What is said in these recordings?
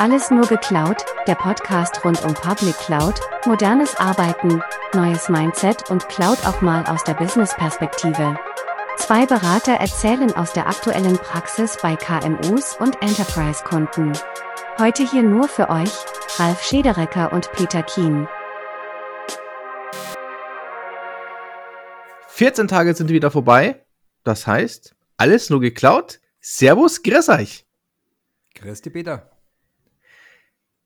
Alles nur geklaut, der Podcast rund um Public Cloud, modernes Arbeiten, neues Mindset und Cloud auch mal aus der Business-Perspektive. Zwei Berater erzählen aus der aktuellen Praxis bei KMUs und Enterprise-Kunden. Heute hier nur für euch, Ralf Schederecker und Peter Kien. 14 Tage sind wieder vorbei. Das heißt, alles nur geklaut. Servus, grüß euch. Grüß dich, Peter.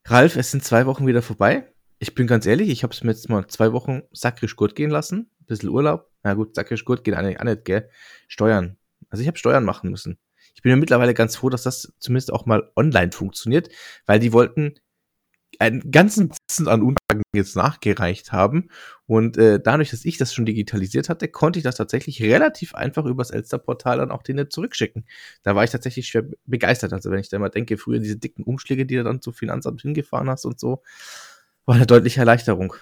Ralf, es sind zwei Wochen wieder vorbei. Ich bin ganz ehrlich, ich habe es mir jetzt mal zwei Wochen sakrisch gut gehen lassen. Ein bisschen Urlaub. Na gut, sakrisch gut geht eigentlich auch nicht, gell? Steuern. Also ich habe Steuern machen müssen. Ich bin ja mittlerweile ganz froh, dass das zumindest auch mal online funktioniert, weil die wollten einen ganzen Dutzend an Unterlagen jetzt nachgereicht haben. Und äh, dadurch, dass ich das schon digitalisiert hatte, konnte ich das tatsächlich relativ einfach übers Elster-Portal dann auch denen zurückschicken. Da war ich tatsächlich schwer begeistert. Also wenn ich da mal denke, früher diese dicken Umschläge, die du dann zum Finanzamt hingefahren hast und so, war eine deutliche Erleichterung.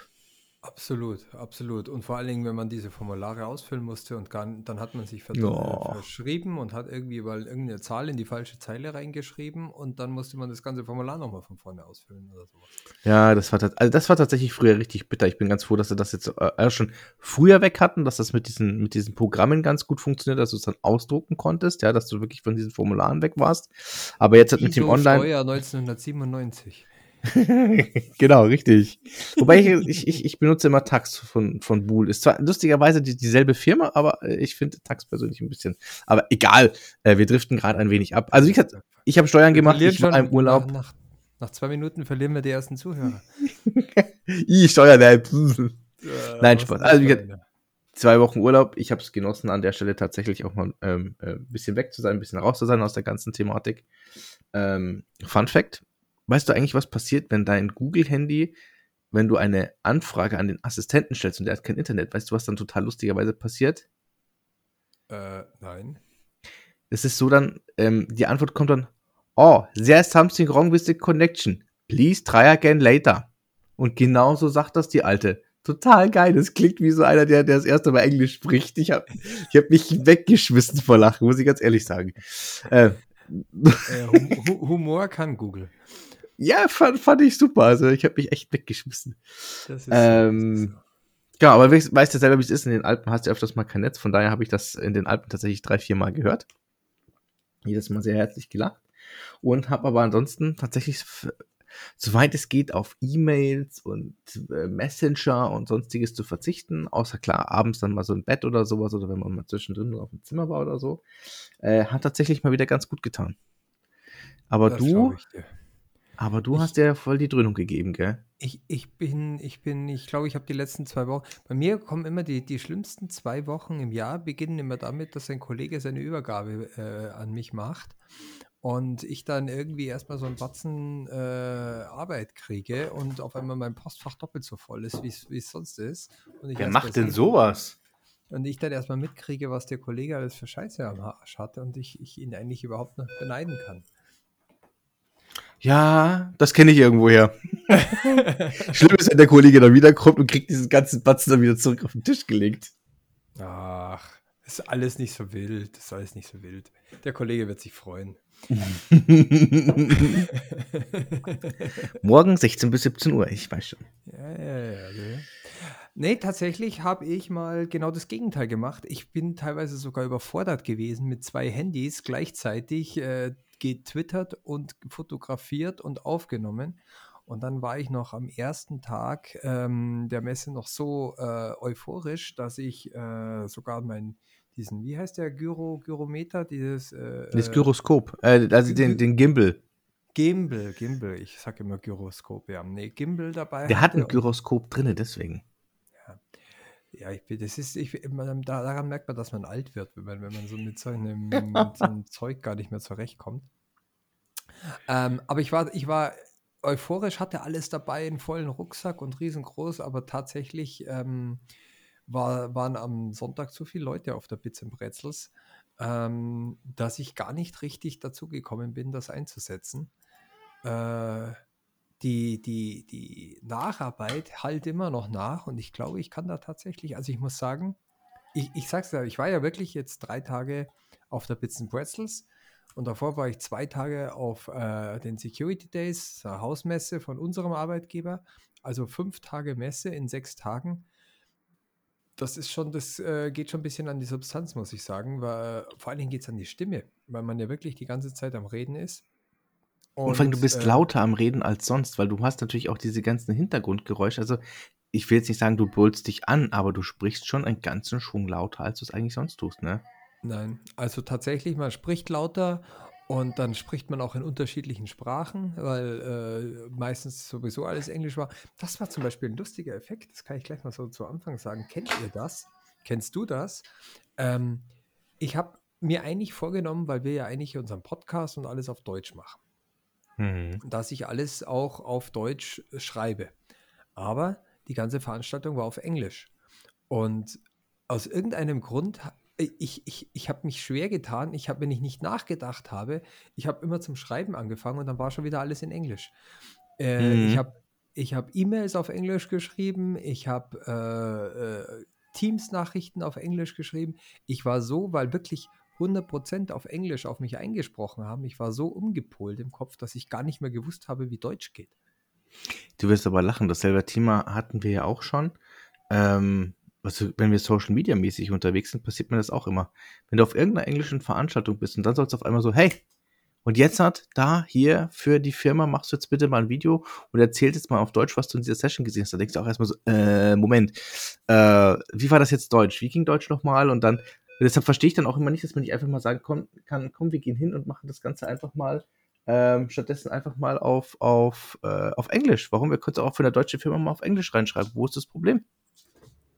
Absolut, absolut. Und vor allen Dingen, wenn man diese Formulare ausfüllen musste und gar, dann hat man sich ver Oh. verschrieben und hat irgendwie mal irgendeine Zahl in die falsche Zeile reingeschrieben und dann musste man das ganze Formular nochmal von vorne ausfüllen oder sowas. Ja, das war, also das war tatsächlich früher richtig bitter. Ich bin ganz froh, dass sie das jetzt äh, schon früher weg hatten, dass das mit diesen, mit diesen Programmen ganz gut funktioniert, dass du es dann ausdrucken konntest, ja, dass du wirklich von diesen Formularen weg warst. Aber jetzt hat mit dem Online. Steuer 1997. genau, richtig. Wobei ich, ich, ich, ich benutze immer Tax von, von Bool. Ist zwar lustigerweise die, dieselbe Firma, aber äh, ich finde Tax persönlich ein bisschen. Aber egal, äh, wir driften gerade ein wenig ab. Also wie gesagt, ich habe Steuern gemacht, ich war im Urlaub. Nach, nach, zwei Minuten verlieren wir die ersten Zuhörer. I, Steuern, äh, pff. Äh, Nein, Spaß. Also, wie gesagt, zwei Wochen Urlaub. Ich habe es genossen, an der Stelle tatsächlich auch mal ähm, äh, ein bisschen weg zu sein, ein bisschen raus zu sein aus der ganzen Thematik. Ähm, Fun Fact: Weißt du eigentlich, was passiert, wenn dein Google-Handy, wenn du eine Anfrage an den Assistenten stellst und der hat kein Internet? Weißt du, was dann total lustigerweise passiert? Äh, nein. Es ist so dann, ähm, die Antwort kommt dann: Oh, there's something wrong with the connection. Please try again later. Und genauso sagt das die Alte. Total geil. Das klingt wie so einer, der, der das erste Mal Englisch spricht. Ich habe ich hab mich weggeschmissen vor Lachen, muss ich ganz ehrlich sagen. Äh, Äh, hum Hu- Humor kann Google. Ja, fand, fand ich super. Also ich habe mich echt weggeschmissen. Das ist Ähm, Ja, aber weißt weißt ja selber, wie es ist. In den Alpen hast du öfters mal kein Netz. Von daher habe ich das in den Alpen tatsächlich drei, vier Mal gehört. Jedes Mal sehr herzlich gelacht. Und habe aber ansonsten tatsächlich, soweit es geht, auf E-Mails und äh, Messenger und sonstiges zu verzichten. Außer klar, abends dann mal so im Bett oder sowas oder wenn man mal zwischendrin auf dem Zimmer war oder so. Äh, hat tatsächlich mal wieder ganz gut getan. Aber das du. Aber du Ich- hast ja voll die Dröhnung gegeben, gell? Ich, ich bin, ich bin, ich glaube, ich habe die letzten zwei Wochen. Bei mir kommen immer die, die schlimmsten zwei Wochen im Jahr, beginnen immer damit, dass ein Kollege seine Übergabe äh, an mich macht und ich dann irgendwie erstmal so einen Batzen äh, Arbeit kriege und auf einmal mein Postfach doppelt so voll ist, wie es wie es sonst ist. Und ich Wer macht denn sowas? Und ich dann erstmal mitkriege, was der Kollege alles für Scheiße am Arsch hatte und ich, ich ihn eigentlich überhaupt noch beneiden kann. Ja, das kenne ich irgendwoher. Schlimm ist, wenn der Kollege dann wiederkommt und kriegt diesen ganzen Batzen dann wieder zurück auf den Tisch gelegt. Ach, ist alles nicht so wild. Ist alles nicht so wild. Der Kollege wird sich freuen. Morgen 16 bis 17 Uhr, ich weiß schon. Ja, ja, ja. ja. Nee, tatsächlich habe ich mal genau das Gegenteil gemacht. Ich bin teilweise sogar überfordert gewesen mit zwei Handys gleichzeitig äh, getwittert und fotografiert und aufgenommen. Und dann war ich noch am ersten Tag ähm, der Messe noch so äh, euphorisch, dass ich äh, sogar meinen, diesen, wie heißt der, Gyro, Gyrometer, dieses äh, Das äh, Gyroskop, äh, also den, den Gimbal. Gimbal, Gimbal, ich sag immer Gyroskop, ja. Nee, Gimbal dabei. Der hat ein Gyroskop drinne, deswegen. Ja, ich bin, das ist, ich, man, daran merkt man, dass man alt wird, wenn man, wenn man so mit so einem, mit so einem Zeug gar nicht mehr zurechtkommt. Ähm, aber ich war, ich war euphorisch, hatte alles dabei, einen vollen Rucksack und riesengroß, aber tatsächlich ähm, war, waren am Sonntag so viele Leute auf der Bits and Brezels, ähm, dass ich gar nicht richtig dazu gekommen bin, das einzusetzen. Äh, die, die, die Nacharbeit halt immer noch nach und ich glaube, ich kann da tatsächlich, also ich muss sagen, ich, ich sag's ja, ich war ja wirklich jetzt drei Tage auf der Bits and Pretzels Und davor war ich zwei Tage auf äh, den Security Days, der Hausmesse von unserem Arbeitgeber. Also fünf Tage Messe in sechs Tagen. Das ist schon, das äh, geht schon ein bisschen an die Substanz, muss ich sagen. Weil, vor allen Dingen geht es an die Stimme, weil man ja wirklich die ganze Zeit am Reden ist. Und, und vor allem, du bist äh, lauter am Reden als sonst, weil du hast natürlich auch diese ganzen Hintergrundgeräusche. Also ich will jetzt nicht sagen, du brüllst dich an, aber du sprichst schon einen ganzen Schwung lauter, als du es eigentlich sonst tust, ne? Nein, also tatsächlich, man spricht lauter und dann spricht man auch in unterschiedlichen Sprachen, weil äh, meistens sowieso alles Englisch war. Das war zum Beispiel ein lustiger Effekt, das kann ich gleich mal so zu Anfang sagen. Kennt ihr das? Kennst du das? Ähm, ich habe mir eigentlich vorgenommen, weil wir ja eigentlich unseren Podcast und alles auf Deutsch machen, mhm. dass ich alles auch auf Deutsch schreibe. Aber die ganze Veranstaltung war auf Englisch. Und aus irgendeinem Grund ich, ich, ich habe mich schwer getan. Ich habe, wenn ich nicht nachgedacht habe, ich habe immer zum Schreiben angefangen und dann war schon wieder alles in Englisch. Äh, mhm. Ich habe ich hab E-Mails auf Englisch geschrieben, ich habe äh, äh, Teams-Nachrichten auf Englisch geschrieben. Ich war so, weil wirklich 100% auf Englisch auf mich eingesprochen haben, ich war so umgepolt im Kopf, dass ich gar nicht mehr gewusst habe, wie Deutsch geht. Du wirst aber lachen, dasselbe Thema hatten wir ja auch schon. Ähm, also wenn wir Social Media mäßig unterwegs sind, passiert mir das auch immer. Wenn du auf irgendeiner englischen Veranstaltung bist und dann sollst du auf einmal so, hey, und jetzt hat da hier für die Firma machst du jetzt bitte mal ein Video und erzählst jetzt mal auf Deutsch, was du in dieser Session gesehen hast. Da denkst du auch erstmal so, äh, Moment, äh, wie war das jetzt Deutsch? Wie ging Deutsch nochmal? Und dann, deshalb verstehe ich dann auch immer nicht, dass man nicht einfach mal sagen komm, kann, komm, wir gehen hin und machen das Ganze einfach mal, ähm, stattdessen einfach mal auf, auf, äh, auf Englisch. Warum? Wir können es auch für eine deutsche Firma mal auf Englisch reinschreiben. Wo ist das Problem?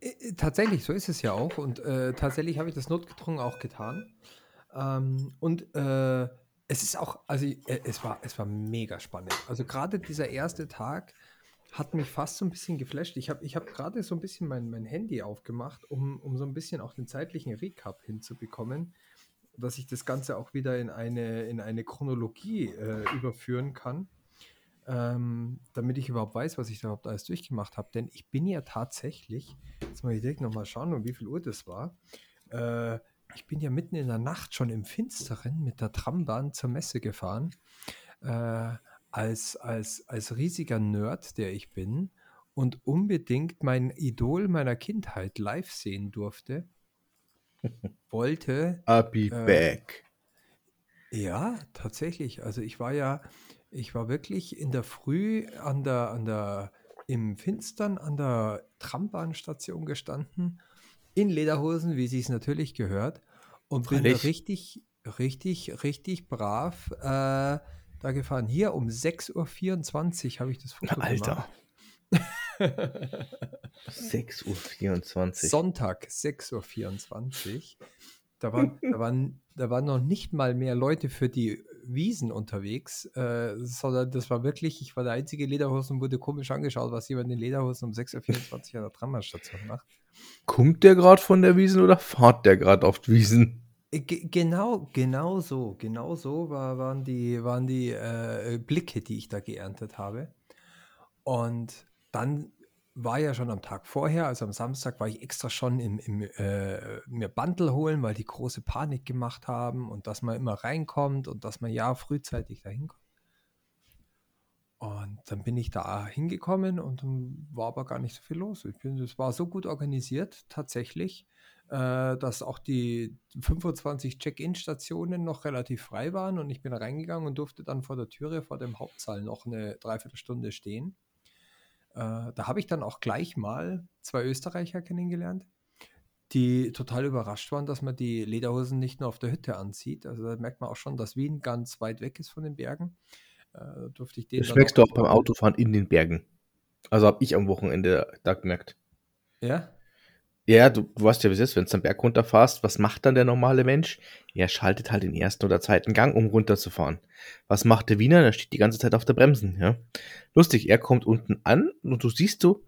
Äh, äh, tatsächlich, so ist es ja auch. Und äh, tatsächlich habe ich das notgedrungen auch getan. Ähm, und äh, es ist auch, also äh, es, war, es war mega spannend. Also gerade dieser erste Tag hat mich fast so ein bisschen geflasht. Ich habe ich hab gerade so ein bisschen mein, mein Handy aufgemacht, um, um so ein bisschen auch den zeitlichen Recap hinzubekommen, dass ich das Ganze auch wieder in eine, in eine Chronologie äh, überführen kann ähm, damit ich überhaupt weiß, was ich da überhaupt alles durchgemacht habe. Denn ich bin ja tatsächlich, jetzt muss ich direkt nochmal schauen, um wie viel Uhr das war. Äh, ich bin ja mitten in der Nacht schon im Finsteren mit der Trambahn zur Messe gefahren. Äh, als, als, als riesiger Nerd, der ich bin und unbedingt mein Idol meiner Kindheit live sehen durfte, wollte. I'll be äh, back. Ja, tatsächlich. Also ich war ja, ich war wirklich in der Früh an der, an der, im Finstern an der Trambahnstation gestanden, in Lederhosen, wie sie es natürlich gehört, und bin richtig, richtig, richtig brav äh, da gefahren. Hier um 6.24 Uhr habe ich das Foto Alter. gemacht. 6.24 Uhr. Sonntag, 6.24 Uhr. Da waren, da, waren, da waren noch nicht mal mehr Leute für die Wiesen unterwegs, äh, sondern das war wirklich, ich war der einzige Lederhosen und wurde komisch angeschaut, was jemand in Lederhosen um 6.24 Uhr an der Tramstation macht. Kommt der gerade von der Wiesen oder fahrt der gerade auf die Wiesen? Äh, G genau, genau so, genau so war, waren die, waren die äh, Blicke, die ich da geerntet habe. Und dann war ja schon am Tag vorher, also am Samstag, war ich extra schon im, im äh, mir Bundle holen, weil die große Panik gemacht haben und dass man immer reinkommt und dass man ja frühzeitig dahin kommt. Und dann bin ich da hingekommen und dann war aber gar nicht so viel los. Ich bin, es war so gut organisiert, tatsächlich, äh, dass auch die 25 Check-in-Stationen noch relativ frei waren und ich bin reingegangen und durfte dann vor der Türe, vor dem Hauptsaal noch eine Dreiviertelstunde stehen äh, da habe ich dann auch gleich mal zwei Österreicher kennengelernt, die total überrascht waren, dass man die Lederhosen nicht nur auf der Hütte anzieht. Also da merkt man auch schon, dass Wien ganz weit weg ist von den Bergen. Äh, durfte ich den das schmeckst du auch beim Autofahren in den Bergen. Also habe ich am Wochenende da gemerkt. Ja? Ja, du, du weißt ja, wie es ist, wenn du den Berg runterfährst, was macht dann der normale Mensch? Er schaltet halt den ersten oder zweiten Gang, um runterzufahren. Was macht der Wiener? Der steht die ganze Zeit auf der Bremsen, ja. Lustig, er kommt unten an und du siehst du,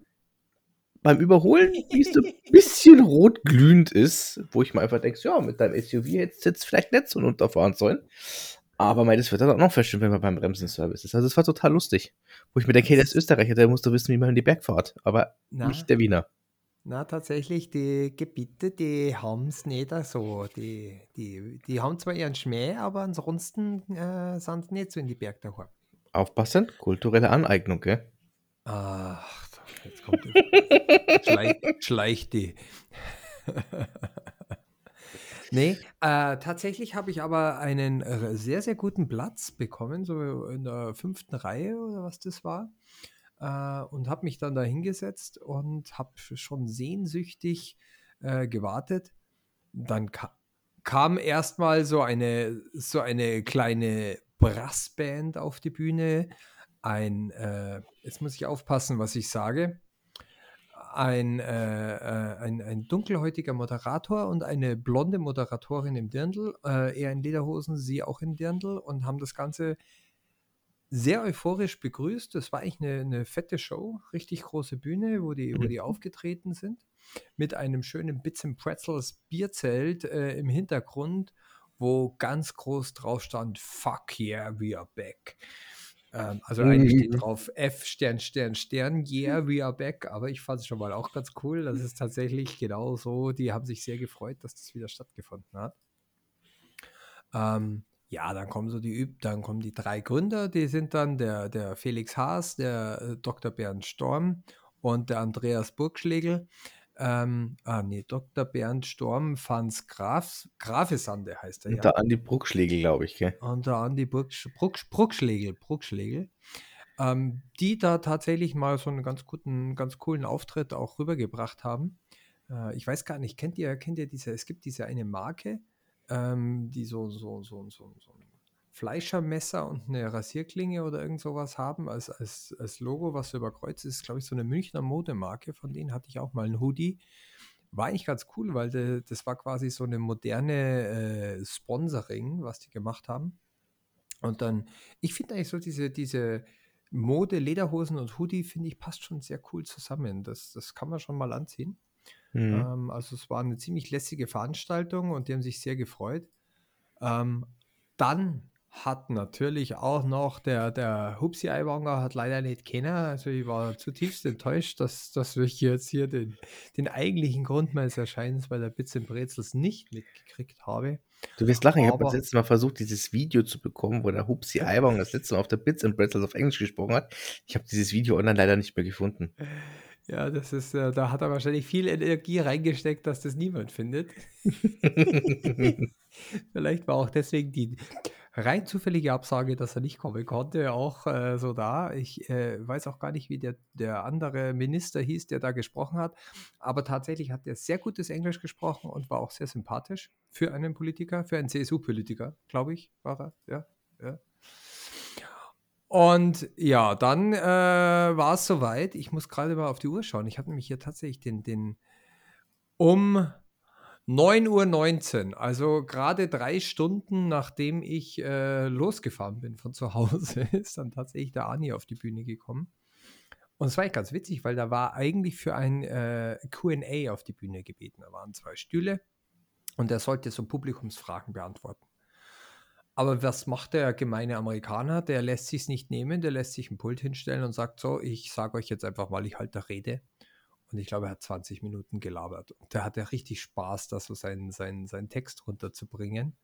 beim Überholen, wie es ein bisschen rot glühend ist, wo ich mir einfach denke, ja, mit deinem SUV hättest du jetzt vielleicht nicht so runterfahren sollen. Aber mein, das wird dann auch noch feststellen, wenn man beim Bremsenservice ist. Also es war total lustig. Wo ich mir denke, hey, der ist Österreicher, der muss doch wissen, wie man in die Bergfahrt. Aber Na? nicht der Wiener. Na, tatsächlich, die Gebiete, die haben es nicht so. Die, die, die haben zwar ihren Schmäh, aber ansonsten äh, sind sie nicht so in die Berg daheim. Aufpassen, kulturelle Aneignung, gell? Ach, jetzt kommt die. Schleich, schleicht die. nee, äh, tatsächlich habe ich aber einen äh, sehr, sehr guten Platz bekommen, so in der fünften Reihe oder was das war äh, und habe mich dann da hingesetzt und habe schon sehnsüchtig äh, gewartet. Dann ka kam erstmal so eine, so eine kleine Brassband auf die Bühne. Ein, äh, jetzt muss ich aufpassen, was ich sage. Ein, äh, äh, ein, ein dunkelhäutiger Moderator und eine blonde Moderatorin im Dirndl, äh, er in Lederhosen, sie auch in Dirndl und haben das Ganze sehr euphorisch begrüßt. Das war eigentlich eine, eine fette Show, richtig große Bühne, wo die, wo die aufgetreten sind, mit einem schönen Bits and Pretzels Bierzelt äh, im Hintergrund, wo ganz groß drauf stand, fuck yeah, we are back. Ähm, also eigentlich steht mhm. drauf F Stern, Stern, Stern, yeah, we are back, aber ich fand es schon mal auch ganz cool. Das ist tatsächlich genau so. Die haben sich sehr gefreut, dass das wieder stattgefunden hat. Ähm, ja, dann kommen so die dann kommen die drei Gründer, die sind dann der, der Felix Haas, der äh, Dr. Bernd Storm und der Andreas Burgschlegel. Ähm, ah, nee, Dr. Bernd Storm, Franz Graf, Grafesande heißt er. Und der Andi Bruckschlegel, glaube ich, gell? Und der Andi Bruck, Bruck, Bruckschlegel, Bruckschlegel. Ähm, die da tatsächlich mal so einen ganz guten, ganz coolen Auftritt auch rübergebracht haben. Äh, ich weiß gar nicht, kennt ihr, kennt ihr diese, es gibt diese eine Marke, ähm, die so, so, so, so, so ein Fleischermesser und eine Rasierklinge oder irgend sowas haben als, als, als Logo, was so überkreuzt ist, glaube ich, so eine Münchner Modemarke. Von denen hatte ich auch mal einen Hoodie. War eigentlich ganz cool, weil de, das war quasi so eine moderne äh, Sponsoring, was die gemacht haben. Und dann, ich finde eigentlich so diese, diese Mode, Lederhosen und Hoodie, finde ich, passt schon sehr cool zusammen. Das, das kann man schon mal anziehen. Mhm. Ähm, also es war eine ziemlich lässige Veranstaltung und die haben sich sehr gefreut. Ähm, dann hat natürlich auch noch der, der Hupsi Eiwanger hat leider nicht kennen. Also ich war zutiefst enttäuscht, dass, dass ich jetzt hier den, den eigentlichen Grund meines Erscheinens bei der Bits and Brezels nicht mitgekriegt habe. Du wirst lachen, ich habe das letzte Mal versucht, dieses Video zu bekommen, wo der Hupsi Eiwanger das letzte Mal auf der Bits and Brezels auf Englisch gesprochen hat. Ich habe dieses Video online leider nicht mehr gefunden. Ja, das ist, äh, da hat er wahrscheinlich viel Energie reingesteckt, dass das niemand findet. Vielleicht war auch deswegen die rein zufällige Absage, dass er nicht kommen konnte, auch äh, so da. Ich äh, weiß auch gar nicht, wie der, der andere Minister hieß, der da gesprochen hat. Aber tatsächlich hat er sehr gutes Englisch gesprochen und war auch sehr sympathisch für einen Politiker, für einen CSU-Politiker, glaube ich, war er. Ja, ja. Und ja, dann äh, war es soweit. Ich muss gerade mal auf die Uhr schauen. Ich habe nämlich hier tatsächlich den, den um 9.19 Uhr, also gerade drei Stunden nachdem ich äh, losgefahren bin von zu Hause, ist dann tatsächlich der Ani auf die Bühne gekommen. Und es war echt ganz witzig, weil da war eigentlich für ein äh, QA auf die Bühne gebeten. Da waren zwei Stühle und er sollte so Publikumsfragen beantworten. Aber was macht der gemeine Amerikaner? Der lässt sich es nicht nehmen, der lässt sich ein Pult hinstellen und sagt so, ich sage euch jetzt einfach mal, ich halte Rede. Und ich glaube, er hat 20 Minuten gelabert. Und der hatte richtig Spaß, da so seinen, seinen, seinen Text runterzubringen.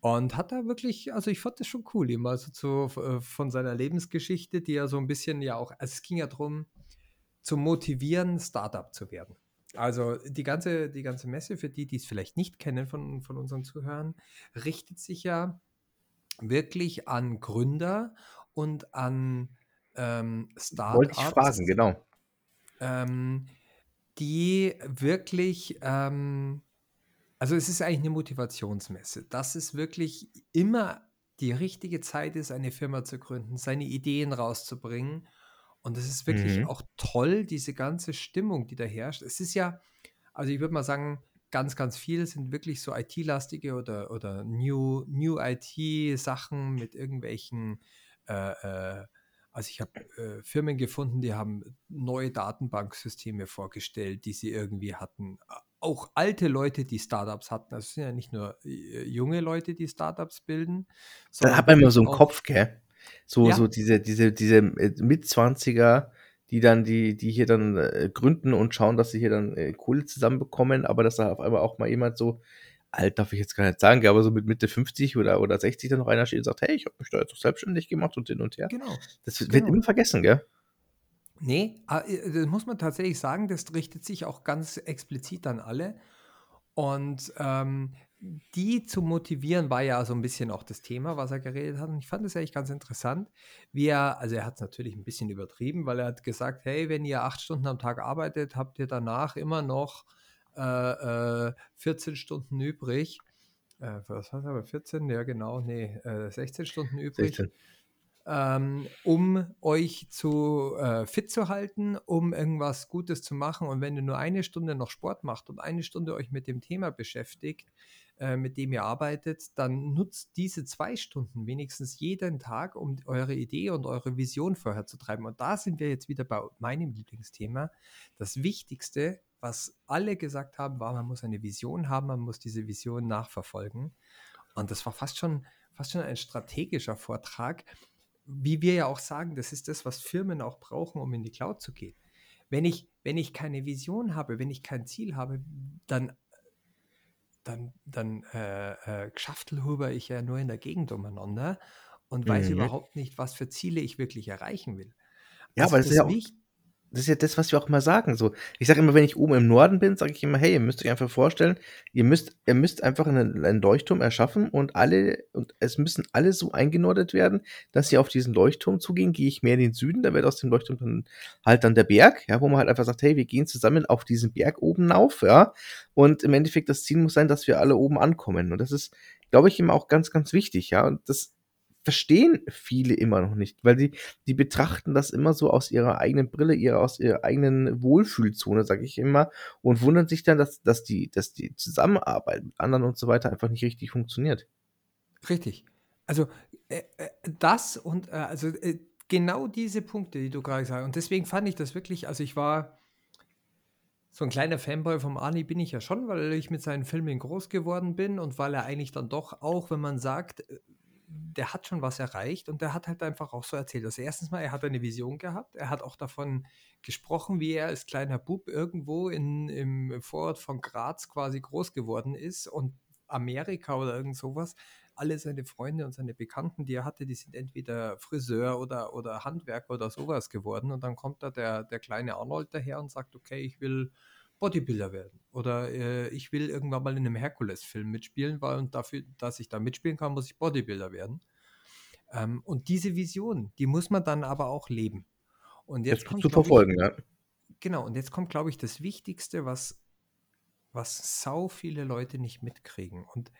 Und hat da wirklich, also ich fand das schon cool, ihm also zu, äh, von seiner Lebensgeschichte, die ja so ein bisschen ja auch, also es ging ja darum, zu motivieren, Startup zu werden. Also die ganze, die ganze Messe, für die, die es vielleicht nicht kennen von, von unseren Zuhörern, richtet sich ja wirklich an Gründer und an ähm, Startups. Wollte ich fragen, genau. Ähm, die wirklich, ähm, also es ist eigentlich eine Motivationsmesse, dass es wirklich immer die richtige Zeit ist, eine Firma zu gründen, seine Ideen rauszubringen. Und es ist wirklich mhm. auch toll, diese ganze Stimmung, die da herrscht. Es ist ja, also ich würde mal sagen, ganz, ganz viel sind wirklich so IT-lastige oder, oder New, New IT-Sachen mit irgendwelchen, äh, äh, also ich habe äh, Firmen gefunden, die haben neue Datenbanksysteme vorgestellt, die sie irgendwie hatten. Auch alte Leute, die Startups hatten. Also es sind ja nicht nur äh, junge Leute, die Startups bilden. Da hat man immer so einen Kopf, gell? So, ja. so diese, diese, diese äh, Mitzwanziger, die dann, die, die hier dann äh, gründen und schauen, dass sie hier dann äh, Kohle zusammenbekommen, aber dass da auf einmal auch mal jemand so, alt darf ich jetzt gar nicht sagen, aber so mit Mitte 50 oder, oder 60 dann noch einer steht und sagt, hey, ich habe mich da jetzt auch selbstständig gemacht und hin und her. Genau. Das wird Genau. immer vergessen, gell? Nee, ah, äh, das muss man tatsächlich sagen, das richtet sich auch ganz explizit an alle. Und ähm, die zu motivieren, war ja so ein bisschen auch das Thema, was er geredet hat. Und ich fand das eigentlich ganz interessant, wie er, also er hat es natürlich ein bisschen übertrieben, weil er hat gesagt, hey, wenn ihr acht Stunden am Tag arbeitet, habt ihr danach immer noch äh, äh, 14 Stunden übrig. Äh, was hat er aber 14? Ja, genau, nee, äh, 16 Stunden übrig 16. ähm, um euch zu äh, fit zu halten, um irgendwas Gutes zu machen. Und wenn ihr nur eine Stunde noch Sport macht und eine Stunde euch mit dem Thema beschäftigt, äh, mit dem ihr arbeitet, dann nutzt diese zwei Stunden wenigstens jeden Tag, um eure Idee und eure Vision vorherzutreiben. Und da sind wir jetzt wieder bei meinem Lieblingsthema. Das Wichtigste, was alle gesagt haben, war, man muss eine Vision haben, man muss diese Vision nachverfolgen. Und das war fast schon, fast schon ein strategischer Vortrag, wie wir ja auch sagen, das ist das, was Firmen auch brauchen, um in die Cloud zu gehen. Wenn ich, wenn ich keine Vision habe, wenn ich kein Ziel habe, dann, dann, dann äh, äh, schaftelhuber ich ja nur in der Gegend umeinander und weiß Mhm. überhaupt nicht, was für Ziele ich wirklich erreichen will. Ja, Also aber das ist ja auch, das ist ja das, was wir auch immer sagen. So, ich sage immer, wenn ich oben im Norden bin, sage ich immer, hey, ihr müsst euch einfach vorstellen, ihr müsst, ihr müsst einfach einen, einen Leuchtturm erschaffen und alle, und es müssen alle so eingenordet werden, dass sie auf diesen Leuchtturm zugehen. Gehe ich mehr in den Süden, da wird aus dem Leuchtturm dann halt dann der Berg, ja, wo man halt einfach sagt, hey, wir gehen zusammen auf diesen Berg oben auf, ja. Und im Endeffekt das Ziel muss sein, dass wir alle oben ankommen. Und das ist, glaube ich, immer auch ganz, ganz wichtig, ja. Und das verstehen viele immer noch nicht, weil die, die betrachten das immer so aus ihrer eigenen Brille, ihrer, aus ihrer eigenen Wohlfühlzone, sage ich immer, und wundern sich dann, dass, dass, die, dass die Zusammenarbeit mit anderen und so weiter einfach nicht richtig funktioniert. Richtig. Also äh, äh, das und äh, also äh, genau diese Punkte, die du gerade gesagt hast. Und deswegen fand ich das wirklich, also ich war so ein kleiner Fanboy vom Arnie bin ich ja schon, weil ich mit seinen Filmen groß geworden bin und weil er eigentlich dann doch auch, wenn man sagt, äh, der hat schon was erreicht und der hat halt einfach auch so erzählt. Also erstens mal, er hat eine Vision gehabt, er hat auch davon gesprochen, wie er als kleiner Bub irgendwo in, im Vorort von Graz quasi groß geworden ist und Amerika oder irgend sowas alle seine Freunde und seine Bekannten, die er hatte, die sind entweder Friseur oder, oder Handwerker oder sowas geworden. Und dann kommt da der, der kleine Arnold daher und sagt, okay, ich will Bodybuilder werden. Oder äh, ich will irgendwann mal in einem Herkules-Film mitspielen, weil und dafür, dass ich da mitspielen kann, muss ich Bodybuilder werden. Ähm, und diese Vision, die muss man dann aber auch leben. Und jetzt Jetzt kommt, zu glaub ich, verfolgen, ja. Genau, und jetzt kommt, glaube ich, das Wichtigste, was, was sau viele Leute nicht mitkriegen. Und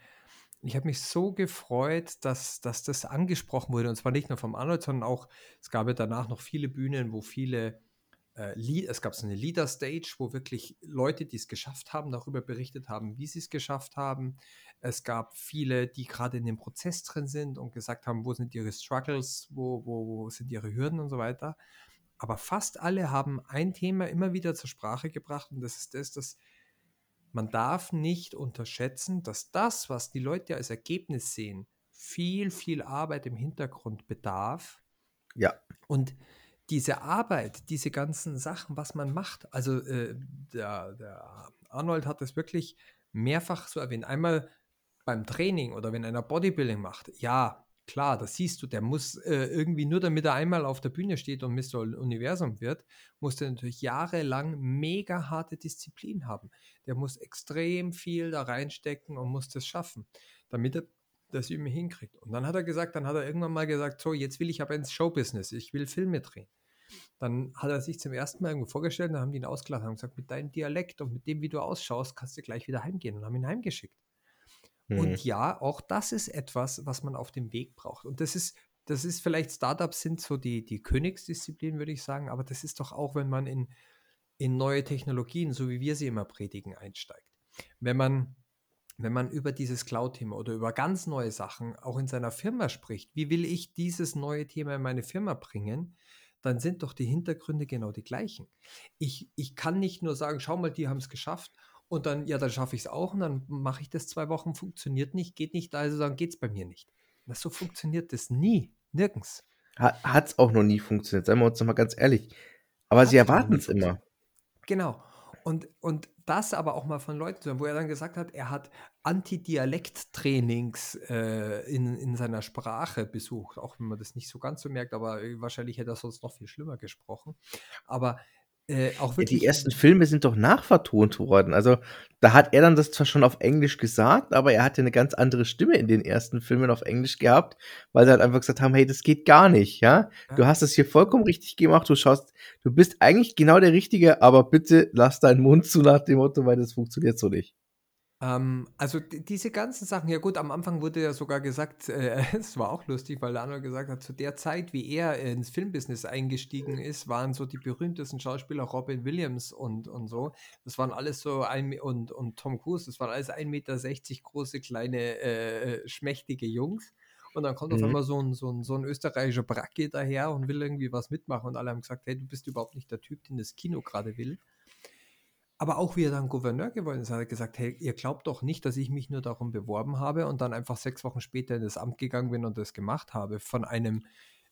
ich habe mich so gefreut, dass, dass das angesprochen wurde. Und zwar nicht nur vom Arnold, sondern auch, es gab ja danach noch viele Bühnen, wo viele, äh, es gab so eine Leader-Stage, wo wirklich Leute, die es geschafft haben, darüber berichtet haben, wie sie es geschafft haben. Es gab viele, die gerade in dem Prozess drin sind und gesagt haben, wo sind ihre Struggles, wo, wo, wo sind ihre Hürden und so weiter. Aber fast alle haben ein Thema immer wieder zur Sprache gebracht und das ist das, dass man darf nicht unterschätzen, dass das, was die Leute als Ergebnis sehen, viel, viel Arbeit im Hintergrund bedarf. Ja. Und diese Arbeit, diese ganzen Sachen, was man macht, also äh, der, der Arnold hat das wirklich mehrfach so erwähnt. Einmal beim Training oder wenn einer Bodybuilding macht, ja, klar, das siehst du, der muss äh, irgendwie nur damit er einmal auf der Bühne steht und Mr. Universum wird, muss der natürlich jahrelang mega harte Disziplin haben. Der muss extrem viel da reinstecken und muss das schaffen, damit er das irgendwie hinkriegt. Und dann hat er gesagt, dann hat er irgendwann mal gesagt, so, jetzt will ich aber ins Showbusiness, ich will Filme drehen. Dann hat er sich zum ersten Mal irgendwo vorgestellt, dann haben die ihn ausgelacht, haben gesagt, mit deinem Dialekt und mit dem, wie du ausschaust, kannst du gleich wieder heimgehen und haben ihn heimgeschickt. Mhm. Und ja, auch das ist etwas, was man auf dem Weg braucht. Und das ist, das ist vielleicht, Startups sind so die, die Königsdisziplin, würde ich sagen, aber das ist doch auch, wenn man in, in neue Technologien, so wie wir sie immer predigen, einsteigt. Wenn man, wenn man über dieses Cloud-Thema oder über ganz neue Sachen auch in seiner Firma spricht, wie will ich dieses neue Thema in meine Firma bringen, dann sind doch die Hintergründe genau die gleichen. Ich, ich kann nicht nur sagen, schau mal, die haben es geschafft und dann, ja, dann schaffe ich es auch und dann mache ich das zwei Wochen, funktioniert nicht, geht nicht, also dann geht es bei mir nicht. Das, so funktioniert das nie, nirgends. Hat es auch noch nie funktioniert, seien wir uns noch mal ganz ehrlich. Aber sie Hat ja noch erwarten es immer. Genau. Und, und das aber auch mal von Leuten zu hören, wo er dann gesagt hat, er hat Anti-Dialekt-Trainings äh, in, in seiner Sprache besucht, auch wenn man das nicht so ganz so merkt, aber äh, wahrscheinlich hätte er sonst noch viel schlimmer gesprochen. Aber äh, auch Ja, wirklich. die ersten Filme sind doch nachvertont worden. Also da hat er dann das zwar schon auf Englisch gesagt, aber er hatte eine ganz andere Stimme in den ersten Filmen auf Englisch gehabt, weil sie halt einfach gesagt haben, hey, das geht gar nicht, ja? Du Ja. hast es hier vollkommen richtig gemacht, du schaust, du bist eigentlich genau der Richtige, aber bitte lass deinen Mund zu nach dem Motto, weil das funktioniert so nicht. Ähm, also di- diese ganzen Sachen, ja gut, am Anfang wurde ja sogar gesagt, äh, es war auch lustig, weil der andere gesagt hat, zu der Zeit, wie er ins Filmbusiness eingestiegen ist, waren so die berühmtesten Schauspieler Robin Williams und, und so. Das waren alles so ein und, und Tom Cruise, das waren alles 1,60 Meter große, kleine, äh, schmächtige Jungs. Und dann kommt auf Mhm. einmal so ein, so, ein, so ein österreichischer Bracke daher und will irgendwie was mitmachen. Und alle haben gesagt, hey, du bist überhaupt nicht der Typ, den das Kino gerade will. Aber auch wie er dann Gouverneur geworden ist, hat er gesagt, hey, ihr glaubt doch nicht, dass ich mich nur darum beworben habe und dann einfach sechs Wochen später in das Amt gegangen bin und das gemacht habe. Von einem,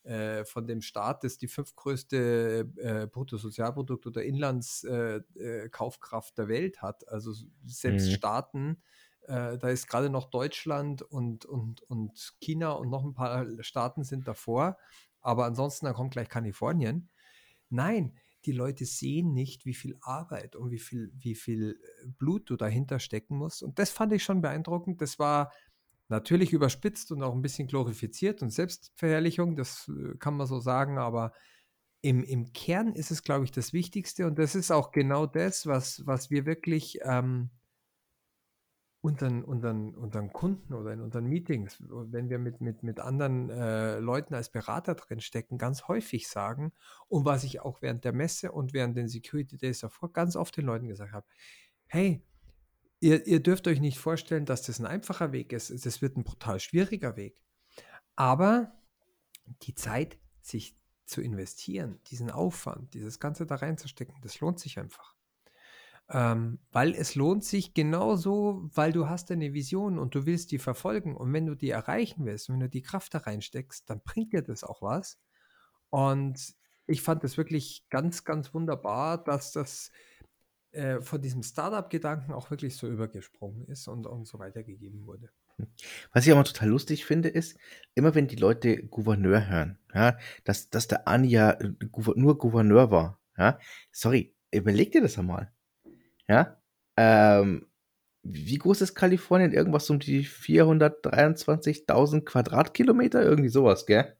äh, von dem Staat, das die fünftgrößte äh, Bruttosozialprodukt oder Inlandskaufkraft äh, äh, der Welt hat. Also selbst Mhm. Staaten, äh, da ist gerade noch Deutschland und, und, und China und noch ein paar Staaten sind davor. Aber ansonsten, dann kommt gleich Kalifornien. Nein, die Leute sehen nicht, wie viel Arbeit und wie viel, wie viel äh, Blut du dahinter stecken musst. Und das fand ich schon beeindruckend. Das war natürlich überspitzt und auch ein bisschen glorifiziert und Selbstverherrlichung, das äh, kann man so sagen, aber im, im Kern ist es, glaube ich, das Wichtigste und das ist auch genau das, was, was wir wirklich ähm, unseren, unseren, unseren Kunden oder in unseren Meetings, wenn wir mit, mit, mit anderen äh, Leuten als Berater drin stecken, ganz häufig sagen und was ich auch während der Messe und während den Security Days davor ganz oft den Leuten gesagt habe, hey, ihr, ihr dürft euch nicht vorstellen, dass das ein einfacher Weg ist. Das wird ein brutal schwieriger Weg. Aber die Zeit, sich zu investieren, diesen Aufwand, dieses Ganze da reinzustecken, das lohnt sich einfach. Ähm, weil es lohnt sich genauso, weil du hast eine Vision und du willst die verfolgen. Und wenn du die erreichen willst, wenn du die Kraft da reinsteckst, dann bringt dir das auch was. Und ich fand es wirklich ganz, ganz wunderbar, dass das äh, von diesem Startup-Gedanken auch wirklich so übergesprungen ist und, und so weitergegeben wurde. Was ich aber total lustig finde, ist, immer wenn die Leute Gouverneur hören, ja, dass, dass der Ani ja äh, nur Gouverneur war, ja, sorry, überleg dir das einmal, ja, ähm, wie groß ist Kalifornien? Irgendwas um die 423.000 Quadratkilometer, irgendwie sowas, gell?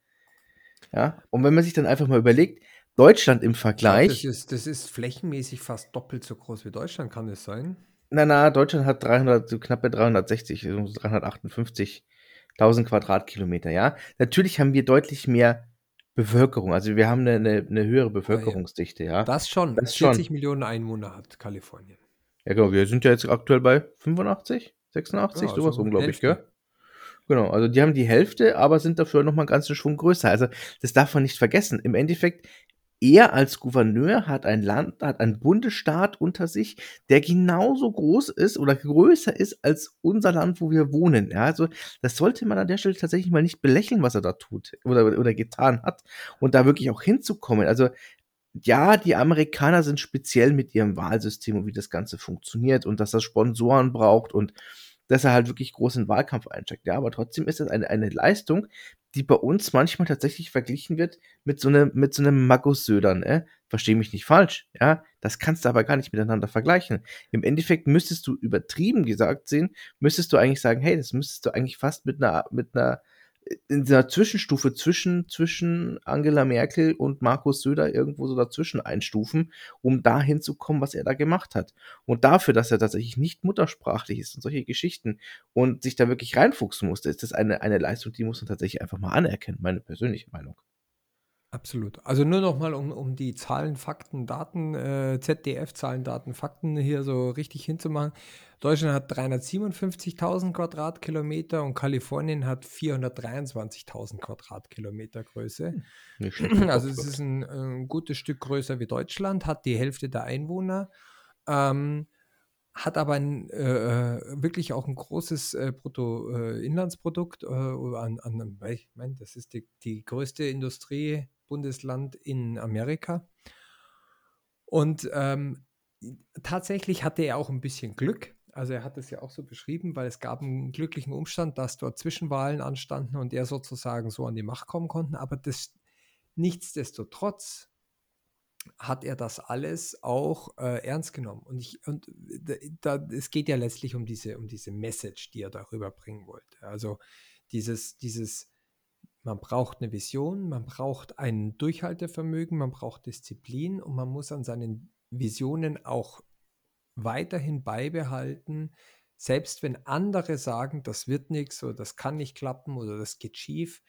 Ja, und wenn man sich dann einfach mal überlegt, Deutschland im Ich glaube, das Vergleich, ist, das ist flächenmäßig fast doppelt so groß wie Deutschland, kann das sein? na, na, Deutschland hat 300, so knappe 360, so 358.000 Quadratkilometer, ja. Natürlich haben wir deutlich mehr Bevölkerung, also wir haben eine, eine, eine höhere Bevölkerungsdichte, ja. Das schon. Das schon. 40 Millionen Einwohner hat Kalifornien. Ja, genau, wir sind ja jetzt aktuell bei 85, 86, Ja, sowas also unglaublich, Hälfte. gell? Genau, also die haben die Hälfte, aber sind dafür nochmal einen ganzen Schwung größer. Also das darf man nicht vergessen. Im Endeffekt, er als Gouverneur hat ein Land, hat einen Bundesstaat unter sich, der genauso groß ist oder größer ist als unser Land, wo wir wohnen. Ja, also das sollte man an der Stelle tatsächlich mal nicht belächeln, was er da tut oder, oder getan hat und da wirklich auch hinzukommen. Also ja, die Amerikaner sind speziell mit ihrem Wahlsystem und wie das Ganze funktioniert und dass das Sponsoren braucht und dass er halt wirklich groß in den Wahlkampf einsteckt. Ja, aber trotzdem ist es eine, eine Leistung, die bei uns manchmal tatsächlich verglichen wird mit so einem, mit so einem Markus Söder, ne? Versteh mich nicht falsch, ja? Das kannst du aber gar nicht miteinander vergleichen. Im Endeffekt müsstest du übertrieben gesagt sehen, müsstest du eigentlich sagen, hey, das müsstest du eigentlich fast mit einer, mit einer, in dieser Zwischenstufe zwischen, zwischen Angela Merkel und Markus Söder irgendwo so dazwischen einstufen, um da hinzukommen, was er da gemacht hat. Und dafür, dass er tatsächlich nicht muttersprachlich ist und solche Geschichten und sich da wirklich reinfuchsen musste, ist das eine, eine Leistung, die muss man tatsächlich einfach mal anerkennen, meine persönliche Meinung. Absolut. Also nur noch mal, um, um die Zahlen, Fakten, Daten, äh, ZDF-Zahlen, Daten, Fakten hier so richtig hinzumachen. Deutschland hat 357.000 Quadratkilometer und Kalifornien hat 423.000 Quadratkilometer Größe. Schlecht. Also es ist ein, ein gutes Stück größer wie Deutschland, hat die Hälfte der Einwohner, ähm, hat aber ein, äh, äh, wirklich auch ein großes äh, Bruttoinlandsprodukt äh, an, an, ich meine, das ist die, die größte Industriebundesland in Amerika. Und ähm, tatsächlich hatte er auch ein bisschen Glück. Also er hat es ja auch so beschrieben, weil es gab einen glücklichen Umstand, dass dort Zwischenwahlen anstanden und er sozusagen so an die Macht kommen konnten. Aber das, nichtsdestotrotz hat er das alles auch äh, ernst genommen. Und, ich, und da, es geht ja letztlich um diese, um diese Message, die er darüber bringen wollte. Also dieses, dieses, man braucht eine Vision, man braucht ein Durchhaltevermögen, man braucht Disziplin und man muss an seinen Visionen auch weiterhin beibehalten, selbst wenn andere sagen, das wird nichts oder das kann nicht klappen oder das geht schief.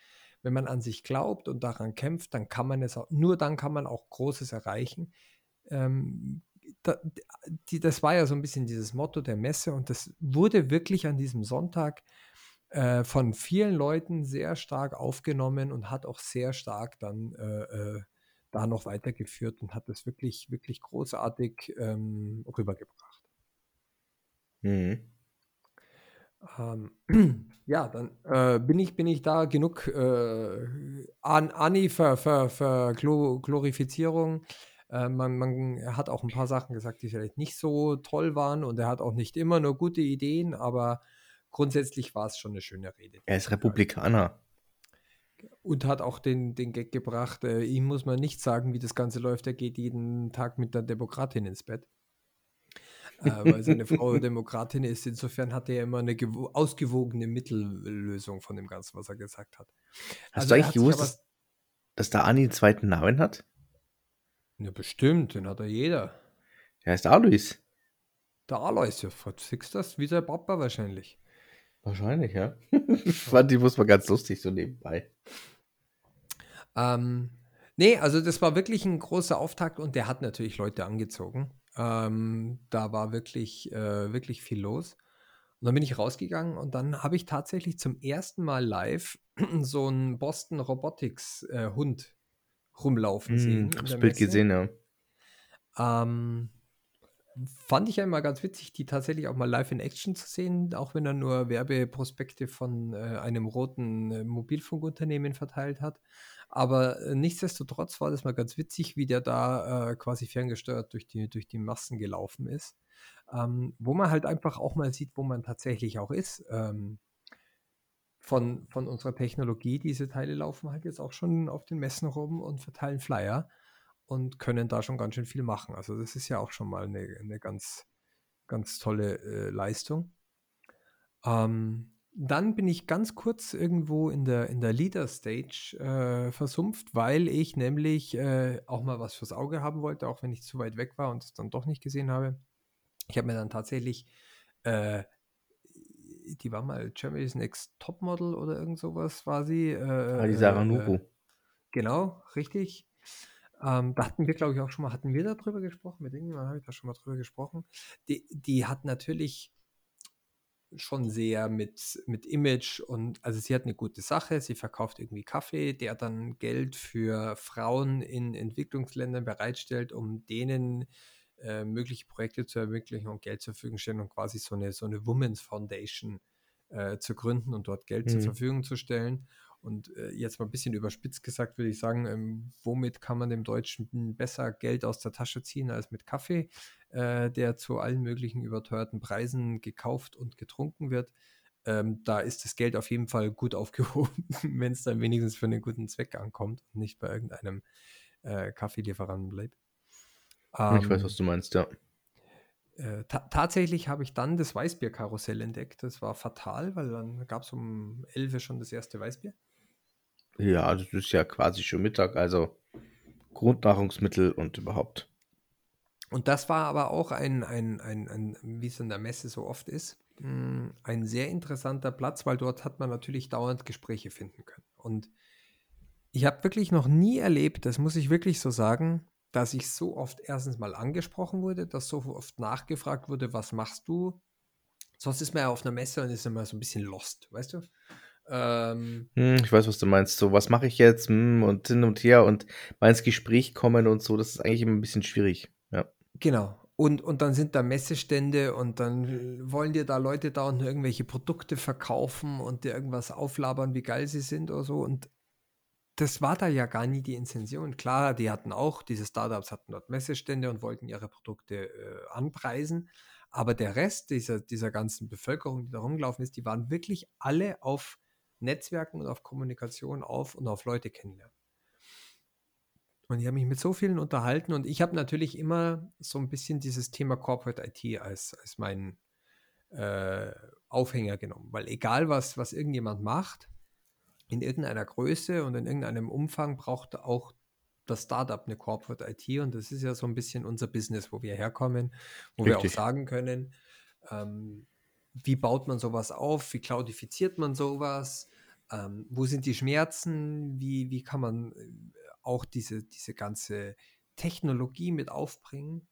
Wenn man an sich glaubt und daran kämpft, dann kann man es auch, nur dann kann man auch Großes erreichen. Ähm, da, die, das war ja so ein bisschen dieses Motto der Messe und das wurde wirklich an diesem Sonntag äh, von vielen Leuten sehr stark aufgenommen und hat auch sehr stark dann äh, äh, da noch weitergeführt und hat das wirklich, wirklich großartig ähm, rübergebracht. Mhm. Ähm, ja, dann äh, bin, ich, bin ich da genug äh, an Anni für, für, für Glorifizierung. Äh, man, man hat auch ein paar Sachen gesagt, die vielleicht nicht so toll waren und er hat auch nicht immer nur gute Ideen, aber grundsätzlich war es schon eine schöne Rede. Er ist Republikaner. Und hat auch den, den Gag gebracht, äh, ihm muss man nicht sagen, wie das Ganze läuft, er geht jeden Tag mit der Demokratin ins Bett. äh, weil seine Frau Demokratin ist. Insofern hat er immer eine ausgewogene Mittellösung von dem Ganzen, was er gesagt hat. Hast also du eigentlich gewusst, dass, dass der Ani einen zweiten Namen hat? Ja, bestimmt, den hat er jeder. Er heißt Alois. Der Alois, ja, siehst das? Wie sein Papa wahrscheinlich. Wahrscheinlich, ja. ich fand die muss man ganz lustig so nebenbei. Ähm, nee, also das war wirklich ein großer Auftakt und der hat natürlich Leute angezogen. Ähm, da war wirklich, äh, wirklich viel los. Und dann bin ich rausgegangen und dann habe ich tatsächlich zum ersten Mal live so einen Boston Robotics äh, Hund rumlaufen mm, sehen. Ich das Bild gesehen, ja. Ähm, fand ich ja immer ganz witzig, die tatsächlich auch mal live in Action zu sehen, auch wenn er nur Werbeprospekte von äh, einem roten äh, Mobilfunkunternehmen verteilt hat. Aber äh, nichtsdestotrotz war das mal ganz witzig, wie der da äh, quasi ferngesteuert durch die, durch die Massen gelaufen ist. Ähm, wo man halt einfach auch mal sieht, wo man tatsächlich auch ist. Ähm, von, von unserer Technologie, diese Teile laufen halt jetzt auch schon auf den Messen rum und verteilen Flyer und können da schon ganz schön viel machen. Also das ist ja auch schon mal eine, eine ganz, ganz tolle äh, Leistung. Ähm, dann bin ich ganz kurz irgendwo in der, in der Leader-Stage äh, versumpft, weil ich nämlich äh, auch mal was fürs Auge haben wollte, auch wenn ich zu weit weg war und es dann doch nicht gesehen habe. Ich habe mir dann tatsächlich, äh, die war mal Germany's Next Topmodel oder irgend sowas war sie. Äh, ah, die Sarah äh, Nuku. Genau, richtig. Ähm, da hatten wir, glaube ich, auch schon mal, hatten wir darüber gesprochen? Mit irgendjemandem habe ich da schon mal drüber gesprochen. Die, die hat natürlich schon sehr mit, mit Image und also sie hat eine gute Sache, sie verkauft irgendwie Kaffee, der dann Geld für Frauen in Entwicklungsländern bereitstellt, um denen äh, mögliche Projekte zu ermöglichen und Geld zur Verfügung stellen und quasi so eine, so eine Women's Foundation äh, zu gründen und dort Geld mhm. zur Verfügung zu stellen. Und äh, jetzt mal ein bisschen überspitzt gesagt, würde ich sagen, ähm, womit kann man dem Deutschen besser Geld aus der Tasche ziehen als mit Kaffee, äh, der zu allen möglichen überteuerten Preisen gekauft und getrunken wird. Ähm, da ist das Geld auf jeden Fall gut aufgehoben, wenn es dann wenigstens für einen guten Zweck ankommt und nicht bei irgendeinem äh, Kaffeelieferanten bleibt. Ähm, ich weiß, was du meinst, ja. Äh, ta tatsächlich habe ich dann das Weißbierkarussell entdeckt. Das war fatal, weil dann gab es um 11 schon das erste Weißbier. Ja, das ist ja quasi schon Mittag, also Grundnahrungsmittel und überhaupt. Und das war aber auch ein, ein, ein, ein wie es in der Messe so oft ist, hm, ein sehr interessanter Platz, weil dort hat man natürlich dauernd Gespräche finden können. Und ich habe wirklich noch nie erlebt, das muss ich wirklich so sagen, dass ich so oft erstens mal angesprochen wurde, dass so oft nachgefragt wurde, was machst du? Sonst ist man ja auf einer Messe und ist immer so ein bisschen lost, weißt du? Ähm, hm, ich weiß, was du meinst. So, was mache ich jetzt? Hm, und hin und her und mal ins Gespräch kommen und so, das ist eigentlich immer ein bisschen schwierig. Ja. Genau. Und, und dann sind da Messestände und dann wollen dir da Leute da und irgendwelche Produkte verkaufen und dir irgendwas auflabern, wie geil sie sind oder so. Und das war da ja gar nie die Intention. Klar, die hatten auch, diese Startups hatten dort Messestände und wollten ihre Produkte äh, anpreisen. Aber der Rest dieser, dieser ganzen Bevölkerung, die da rumgelaufen ist, die waren wirklich alle auf Netzwerken und auf Kommunikation auf und auf Leute kennenlernen. Und ich habe mich mit so vielen unterhalten und ich habe natürlich immer so ein bisschen dieses Thema Corporate IT als, als meinen äh, Aufhänger genommen. Weil egal, was, was irgendjemand macht, in irgendeiner Größe und in irgendeinem Umfang braucht auch das Startup eine Corporate IT und das ist ja so ein bisschen unser Business, wo wir herkommen, wo Richtig. wir auch sagen können, ähm, wie baut man sowas auf, wie cloudifiziert man sowas, ähm, wo sind die Schmerzen, wie, wie kann man äh, auch diese, diese ganze Technologie mit aufbringen.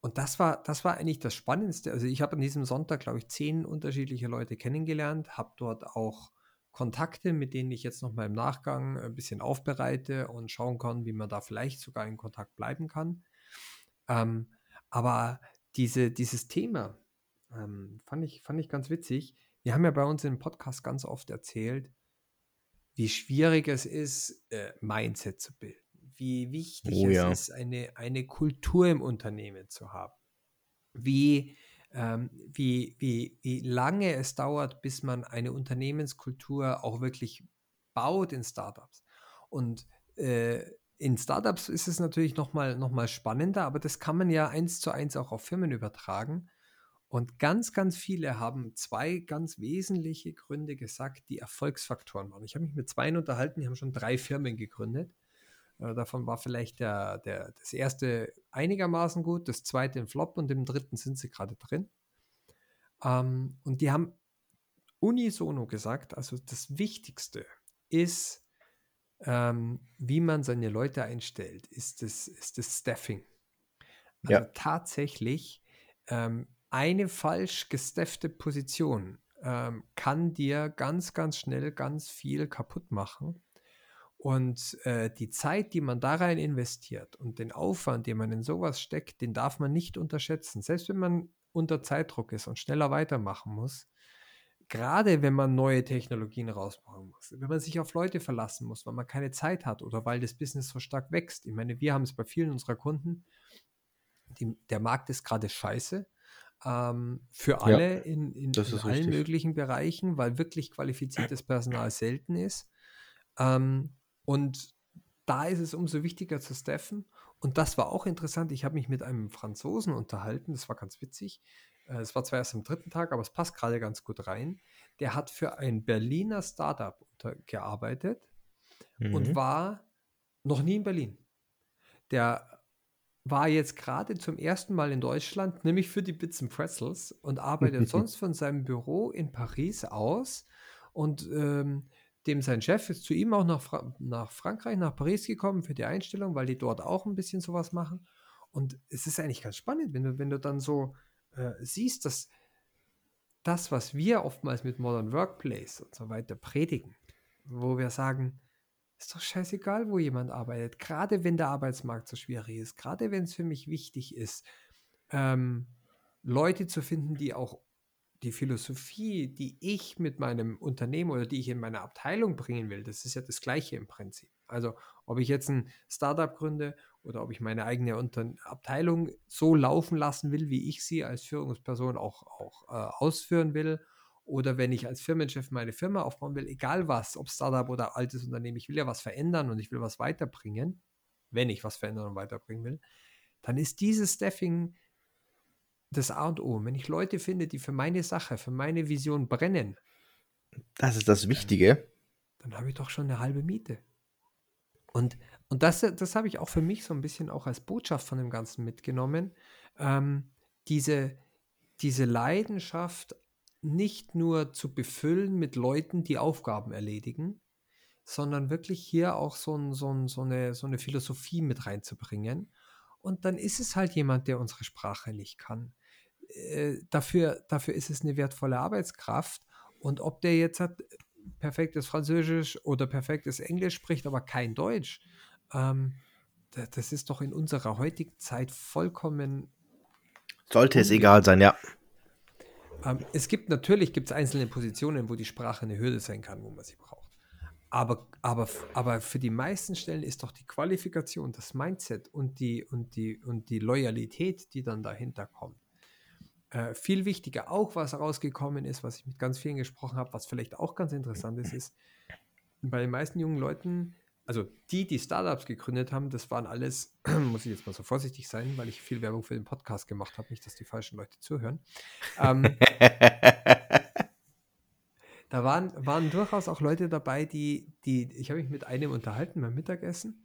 Und das war, das war eigentlich das Spannendste. Also ich habe an diesem Sonntag, glaube ich, zehn unterschiedliche Leute kennengelernt, habe dort auch Kontakte, mit denen ich jetzt noch mal im Nachgang ein bisschen aufbereite und schauen kann, wie man da vielleicht sogar in Kontakt bleiben kann. Ähm, aber diese, dieses Thema ähm, fand, ich, fand ich ganz witzig. Wir haben ja bei uns im Podcast ganz oft erzählt, wie schwierig es ist, äh, Mindset zu bilden. Wie wichtig oh, es ja. ist, eine, eine Kultur im Unternehmen zu haben. Wie ähm, wie, wie, wie lange es dauert, bis man eine Unternehmenskultur auch wirklich baut in Startups. Und äh, in Startups ist es natürlich nochmal noch mal spannender, aber das kann man ja eins zu eins auch auf Firmen übertragen. Und ganz, ganz viele haben zwei ganz wesentliche Gründe gesagt, die Erfolgsfaktoren waren. Ich habe mich mit zwei unterhalten, die haben schon drei Firmen gegründet. Äh, davon war vielleicht der, der, das erste einigermaßen gut, das zweite im Flop und im dritten sind sie gerade drin. Ähm, und die haben unisono gesagt, also das Wichtigste ist, ähm, wie man seine Leute einstellt, ist das, ist das Staffing. Also ja. tatsächlich ähm, eine falsch gestaffte Position ähm, kann dir ganz, ganz schnell ganz viel kaputt machen. Und äh, die Zeit, die man da rein investiert und den Aufwand, den man in sowas steckt, den darf man nicht unterschätzen. Selbst wenn man unter Zeitdruck ist und schneller weitermachen muss, gerade wenn man neue Technologien rausbringen muss, wenn man sich auf Leute verlassen muss, weil man keine Zeit hat oder weil das Business so stark wächst. Ich meine, wir haben es bei vielen unserer Kunden, die, der Markt ist gerade scheiße. Ähm, für alle ja, in, in, in allen richtig. möglichen Bereichen, weil wirklich qualifiziertes Personal selten ist. Ähm, und da ist es umso wichtiger zu staffen. Und das war auch interessant. Ich habe mich mit einem Franzosen unterhalten. Das war ganz witzig. Äh, es war zwar erst am dritten Tag, aber es passt gerade ganz gut rein. Der hat für ein Berliner Startup gearbeitet mhm. und war noch nie in Berlin. Der war jetzt gerade zum ersten Mal in Deutschland, nämlich für die Bits and Pretzels und arbeitet sonst von seinem Büro in Paris aus. Und ähm, dem sein Chef ist zu ihm auch nach, Fra nach Frankreich, nach Paris gekommen für die Einstellung, weil die dort auch ein bisschen sowas machen. Und es ist eigentlich ganz spannend, wenn du, wenn du dann so äh, siehst, dass das, was wir oftmals mit Modern Workplace und so weiter predigen, wo wir sagen, ist doch scheißegal, wo jemand arbeitet, gerade wenn der Arbeitsmarkt so schwierig ist, gerade wenn es für mich wichtig ist, ähm, Leute zu finden, die auch die Philosophie, die ich mit meinem Unternehmen oder die ich in meiner Abteilung bringen will, das ist ja das Gleiche im Prinzip. Also ob ich jetzt ein Startup gründe oder ob ich meine eigene Unter Abteilung so laufen lassen will, wie ich sie als Führungsperson auch, auch äh, ausführen will, oder wenn ich als Firmenchef meine Firma aufbauen will, egal was, ob Startup oder altes Unternehmen, ich will ja was verändern und ich will was weiterbringen, wenn ich was verändern und weiterbringen will, dann ist dieses Staffing das A und O. Wenn ich Leute finde, die für meine Sache, für meine Vision brennen, das ist das Wichtige. Dann, dann habe ich doch schon eine halbe Miete. Und, und das, das habe ich auch für mich so ein bisschen auch als Botschaft von dem Ganzen mitgenommen. Ähm, diese, diese Leidenschaft nicht nur zu befüllen mit Leuten, die Aufgaben erledigen, sondern wirklich hier auch so, ein, so, ein, so, eine, so eine Philosophie mit reinzubringen. Und dann ist es halt jemand, der unsere Sprache nicht kann. Äh, dafür, dafür ist es eine wertvolle Arbeitskraft. Und ob der jetzt hat perfektes Französisch oder perfektes Englisch spricht, aber kein Deutsch, ähm, das, das ist doch in unserer heutigen Zeit vollkommen. Sollte es egal sein, ja. Ähm, es gibt natürlich gibt's einzelne Positionen, wo die Sprache eine Hürde sein kann, wo man sie braucht. Aber, aber, aber für die meisten Stellen ist doch die Qualifikation, das Mindset und die, und die, und die Loyalität, die dann dahinter kommt, äh, viel wichtiger. Auch was rausgekommen ist, was ich mit ganz vielen gesprochen habe, was vielleicht auch ganz interessant ist, ist, bei den meisten jungen Leuten, also die, die Startups gegründet haben, das waren alles, muss ich jetzt mal so vorsichtig sein, weil ich viel Werbung für den Podcast gemacht habe, nicht, dass die falschen Leute zuhören. Ähm, da waren, waren durchaus auch Leute dabei, die, die, ich habe mich mit einem unterhalten beim Mittagessen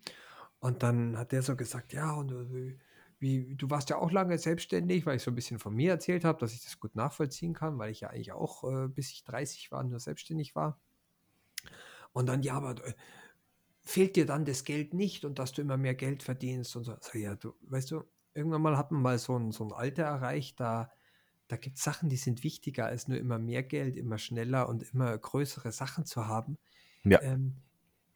und dann hat der so gesagt, ja, und äh, wie, du warst ja auch lange selbstständig, weil ich so ein bisschen von mir erzählt habe, dass ich das gut nachvollziehen kann, weil ich ja eigentlich auch, äh, bis ich 30 war, nur selbstständig war. Und dann, ja, aber äh, fehlt dir dann das Geld nicht und dass du immer mehr Geld verdienst und so. so ja, du, weißt du, irgendwann mal hat man mal so ein, so ein Alter erreicht, da da gibt es Sachen, die sind wichtiger als nur immer mehr Geld, immer schneller und immer größere Sachen zu haben. Ja. Ähm,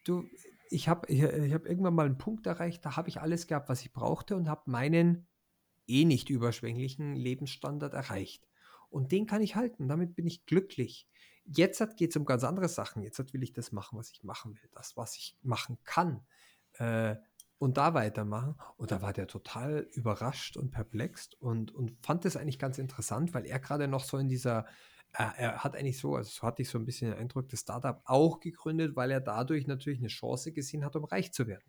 du, ich habe ich, ich hab irgendwann mal einen Punkt erreicht, da habe ich alles gehabt, was ich brauchte und habe meinen eh nicht überschwänglichen Lebensstandard erreicht. Und den kann ich halten, damit bin ich glücklich. Jetzt geht es um ganz andere Sachen. Jetzt will ich das machen, was ich machen will, das, was ich machen kann. Äh, und da weitermachen. Und da war der total überrascht und perplext und, und fand das eigentlich ganz interessant, weil er gerade noch so in dieser, äh, er hat eigentlich so, also so hatte ich so ein bisschen den Eindruck, das Startup auch gegründet, weil er dadurch natürlich eine Chance gesehen hat, um reich zu werden.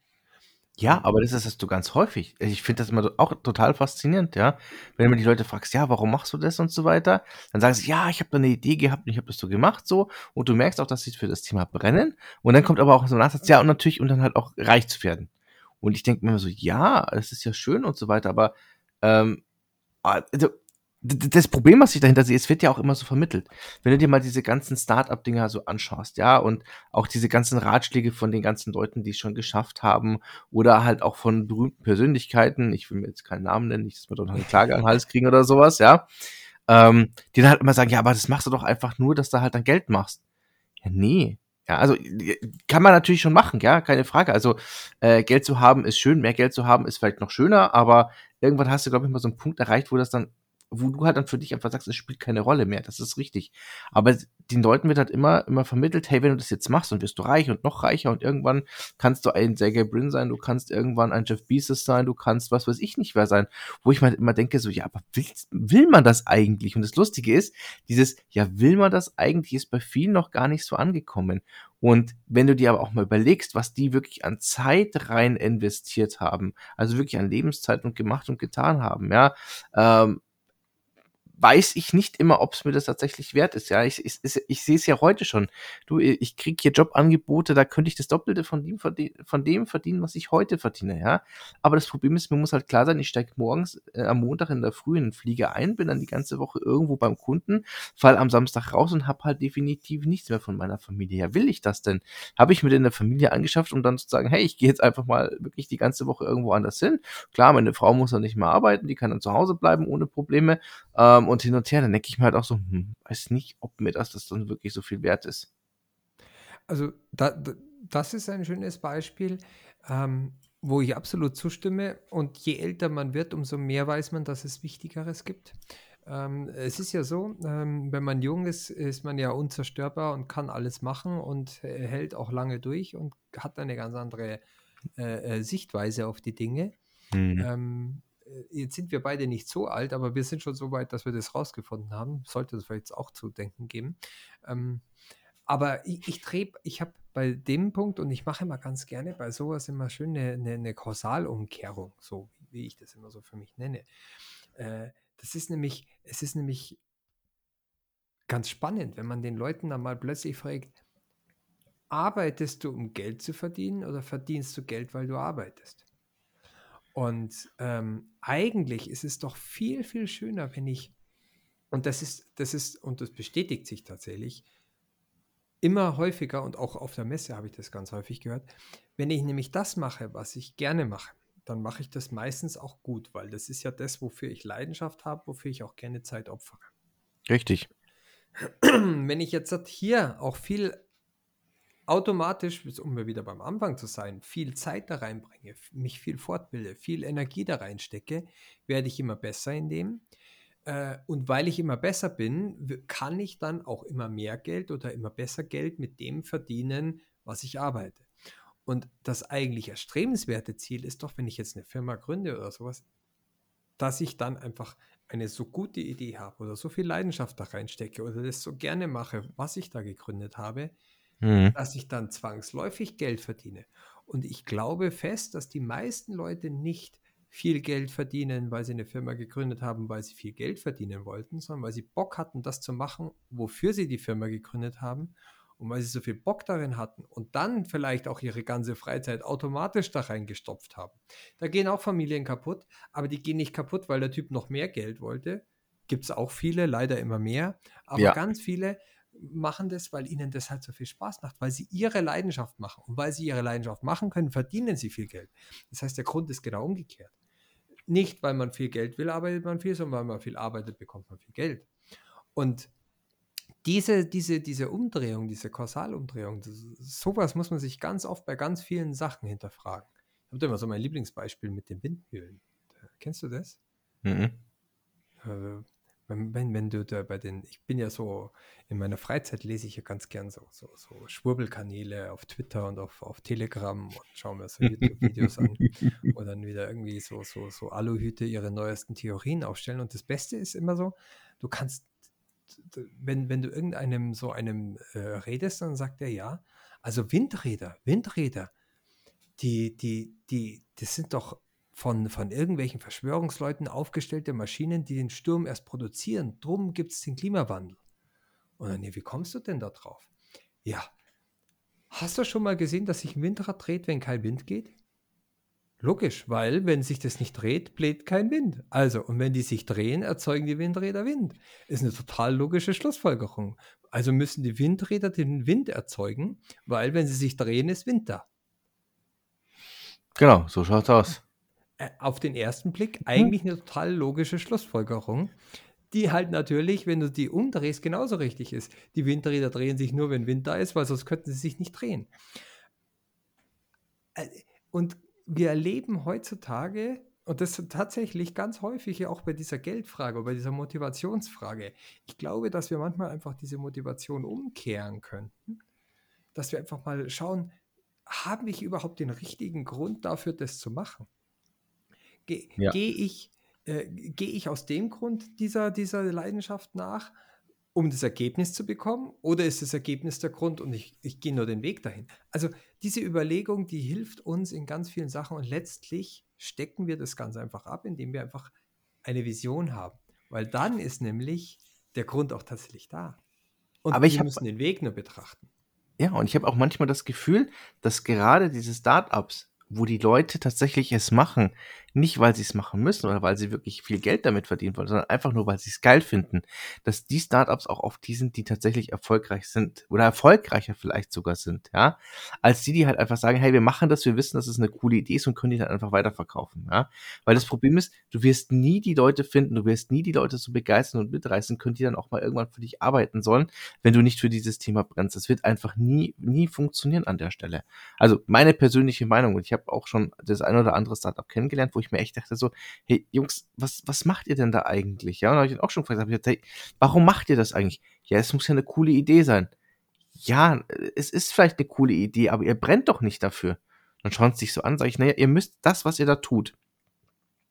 Ja, aber das ist das du ganz häufig. Ich finde das immer auch total faszinierend, ja. Wenn du die Leute fragst, ja, warum machst du das und so weiter, dann sagen sie, ja, ich habe da eine Idee gehabt und ich habe das so gemacht so und du merkst auch, dass sie für das Thema brennen und dann kommt aber auch so ein Nachsatz, ja, und natürlich und dann halt auch reich zu werden. Und ich denke mir immer so, ja, es ist ja schön und so weiter, aber ähm, also, das Problem, was ich dahinter sehe, es wird ja auch immer so vermittelt. Wenn du dir mal diese ganzen Start-up-Dinger so anschaust, ja, und auch diese ganzen Ratschläge von den ganzen Leuten, die es schon geschafft haben, oder halt auch von berühmten Persönlichkeiten, ich will mir jetzt keinen Namen nennen, nicht, dass wir doch noch eine Klage den Hals kriegen oder sowas, ja, ähm, die dann halt immer sagen, ja, aber das machst du doch einfach nur, dass du halt dann Geld machst. Ja, nee, ja, also kann man natürlich schon machen, ja, keine Frage. Also äh, Geld zu haben ist schön, mehr Geld zu haben ist vielleicht noch schöner, aber irgendwann hast du, glaube ich, mal so einen Punkt erreicht, wo das dann wo du halt dann für dich einfach sagst, es spielt keine Rolle mehr. Das ist richtig. Aber den Leuten wird halt immer, immer vermittelt, hey, wenn du das jetzt machst, dann wirst du reich und noch reicher und irgendwann kannst du ein Sergey Brin sein, du kannst irgendwann ein Jeff Bezos sein, du kannst was weiß ich nicht wer sein. Wo ich mir halt immer denke, so, ja, aber will, will man das eigentlich? Und das Lustige ist, dieses, ja, will man das eigentlich, ist bei vielen noch gar nicht so angekommen. Und wenn du dir aber auch mal überlegst, was die wirklich an Zeit rein investiert haben, also wirklich an Lebenszeit und gemacht und getan haben, ja, ähm, weiß ich nicht immer, ob es mir das tatsächlich wert ist. Ja, ich, ich, ich, sehe es ja heute schon. Du, ich kriege hier Jobangebote, da könnte ich das Doppelte von dem, von dem verdienen, was ich heute verdiene. Ja, aber das Problem ist, mir muss halt klar sein, ich steige morgens äh, am Montag in der Früh in den ein, bin dann die ganze Woche irgendwo beim Kunden, fall am Samstag raus und habe halt definitiv nichts mehr von meiner Familie. Ja, will ich das denn? Habe ich mir denn eine Familie angeschafft, um dann zu sagen, hey, ich gehe jetzt einfach mal wirklich die ganze Woche irgendwo anders hin. Klar, meine Frau muss dann nicht mehr arbeiten, die kann dann zu Hause bleiben ohne Probleme. Ähm, und hin und her. Dann denke ich mir halt auch so, hm, weiß nicht, ob mir das, das dann wirklich so viel wert ist. Also da, das ist ein schönes Beispiel, ähm, wo ich absolut zustimme. Und je älter man wird, umso mehr weiß man, dass es Wichtigeres gibt. Ähm, es ist ja so, ähm, wenn man jung ist, ist man ja unzerstörbar und kann alles machen und äh, hält auch lange durch und hat eine ganz andere äh, äh, Sichtweise auf die Dinge. Mhm. Ähm, äh, jetzt sind wir beide nicht so alt, aber wir sind schon so weit, dass wir das rausgefunden haben. Sollte das vielleicht auch zu denken geben. Ähm, aber ich, ich drehe, ich habe bei dem Punkt und ich mache immer ganz gerne bei sowas immer schön eine, eine, eine Kausalumkehrung, so wie ich das immer so für mich nenne. Äh, das ist nämlich, es ist nämlich ganz spannend, wenn man den Leuten dann mal plötzlich fragt, arbeitest du, um Geld zu verdienen oder verdienst du Geld, weil du arbeitest? Und ähm, eigentlich ist es doch viel, viel schöner, wenn ich, und das ist, das ist, und das bestätigt sich tatsächlich, immer häufiger und auch auf der Messe habe ich das ganz häufig gehört, wenn ich nämlich das mache, was ich gerne mache, dann mache ich das meistens auch gut, weil das ist ja das, wofür ich Leidenschaft habe, wofür ich auch gerne Zeit opfere. Richtig. Wenn ich jetzt hier auch viel automatisch, um mir wieder beim Anfang zu sein, viel Zeit da reinbringe, mich viel fortbilde, viel Energie da reinstecke, werde ich immer besser in dem. Äh, und weil ich immer besser bin, kann ich dann auch immer mehr Geld oder immer besser Geld mit dem verdienen, was ich arbeite. Und das eigentlich erstrebenswerte Ziel ist doch, wenn ich jetzt eine Firma gründe oder sowas, dass ich dann einfach eine so gute Idee habe oder so viel Leidenschaft da reinstecke oder das so gerne mache, was ich da gegründet habe, mhm. dass ich dann zwangsläufig Geld verdiene. Und ich glaube fest, dass die meisten Leute nicht viel Geld verdienen, weil sie eine Firma gegründet haben, weil sie viel Geld verdienen wollten, sondern weil sie Bock hatten, das zu machen, wofür sie die Firma gegründet haben und weil sie so viel Bock darin hatten und dann vielleicht auch ihre ganze Freizeit automatisch da reingestopft haben. Da gehen auch Familien kaputt, aber die gehen nicht kaputt, weil der Typ noch mehr Geld wollte. Gibt es auch viele, leider immer mehr, aber ja. ganz viele machen das, weil ihnen das halt so viel Spaß macht, weil sie ihre Leidenschaft machen. Und weil sie ihre Leidenschaft machen können, verdienen sie viel Geld. Das heißt, der Grund ist genau umgekehrt. Nicht, weil man viel Geld will, arbeitet man viel, sondern weil man viel arbeitet, bekommt man viel Geld. Und diese, diese, diese Umdrehung, diese Kausalumdrehung, das, sowas muss man sich ganz oft bei ganz vielen Sachen hinterfragen. Ich habe immer so mein Lieblingsbeispiel mit den Windmühlen. Kennst du das? Mhm. Äh, wenn, wenn, wenn, du da bei den, ich bin ja so, in meiner Freizeit lese ich ja ganz gern so, so, so Schwurbelkanäle auf Twitter und auf, auf Telegram und schaue mir so YouTube-Videos an, wo dann wieder irgendwie so, so, so Aluhüte ihre neuesten Theorien aufstellen. Und das Beste ist immer so, du kannst wenn, wenn du irgendeinem so einem äh, redest, dann sagt er ja, also Windräder, Windräder, die, die, die, das sind doch von, von irgendwelchen Verschwörungsleuten aufgestellte Maschinen, die den Sturm erst produzieren. Drum gibt es den Klimawandel. Und dann, wie kommst du denn da drauf? Ja, hast du schon mal gesehen, dass sich ein Windrad dreht, wenn kein Wind geht? Logisch, weil wenn sich das nicht dreht, bläht kein Wind. Also, und wenn die sich drehen, erzeugen die Windräder Wind. Ist eine total logische Schlussfolgerung. Also müssen die Windräder den Wind erzeugen, weil wenn sie sich drehen, ist Wind da. Genau, so schaut's aus. Äh, auf den ersten Blick eigentlich eine total logische Schlussfolgerung, die halt natürlich, wenn du die umdrehst, genauso richtig ist. Die Windräder drehen sich nur, wenn Wind da ist, weil sonst könnten sie sich nicht drehen. Äh, und wir erleben heutzutage, und das tatsächlich ganz häufig auch bei dieser Geldfrage, bei dieser Motivationsfrage, ich glaube, dass wir manchmal einfach diese Motivation umkehren könnten, dass wir einfach mal schauen, habe ich überhaupt den richtigen Grund dafür, das zu machen? Ge ja. Gehe ich, äh, geh ich aus dem Grund dieser, dieser Leidenschaft nach, um das Ergebnis zu bekommen? Oder ist das Ergebnis der Grund und ich, ich gehe nur den Weg dahin? Also diese Überlegung, die hilft uns in ganz vielen Sachen und letztlich stecken wir das ganz einfach ab, indem wir einfach eine Vision haben. Weil dann ist nämlich der Grund auch tatsächlich da. Und Aber wir müssen den Weg nur betrachten. Ja, und ich habe auch manchmal das Gefühl, dass gerade diese Startups, wo die Leute tatsächlich es machen, nicht, weil sie es machen müssen oder weil sie wirklich viel Geld damit verdienen wollen, sondern einfach nur, weil sie es geil finden, dass die Startups auch oft die sind, die tatsächlich erfolgreich sind oder erfolgreicher vielleicht sogar sind, ja, als die, die halt einfach sagen, hey, wir machen das, wir wissen, dass es eine coole Idee ist und können die dann einfach weiterverkaufen, ja, weil das Problem ist, du wirst nie die Leute finden, du wirst nie die Leute so begeistern und mitreißen können, die dann auch mal irgendwann für dich arbeiten sollen, wenn du nicht für dieses Thema brennst. Das wird einfach nie, nie funktionieren an der Stelle. Also meine persönliche Meinung, und ich habe auch schon das ein oder andere Startup kennengelernt, wo ich mir echt dachte so, hey Jungs, was, was macht ihr denn da eigentlich? Ja, und habe ich auch schon gefragt, gesagt, hey, warum macht ihr das eigentlich? Ja, es muss ja eine coole Idee sein. Ja, es ist vielleicht eine coole Idee, aber ihr brennt doch nicht dafür. Dann schauen sie sich so an, sage ich, naja, ihr müsst das, was ihr da tut,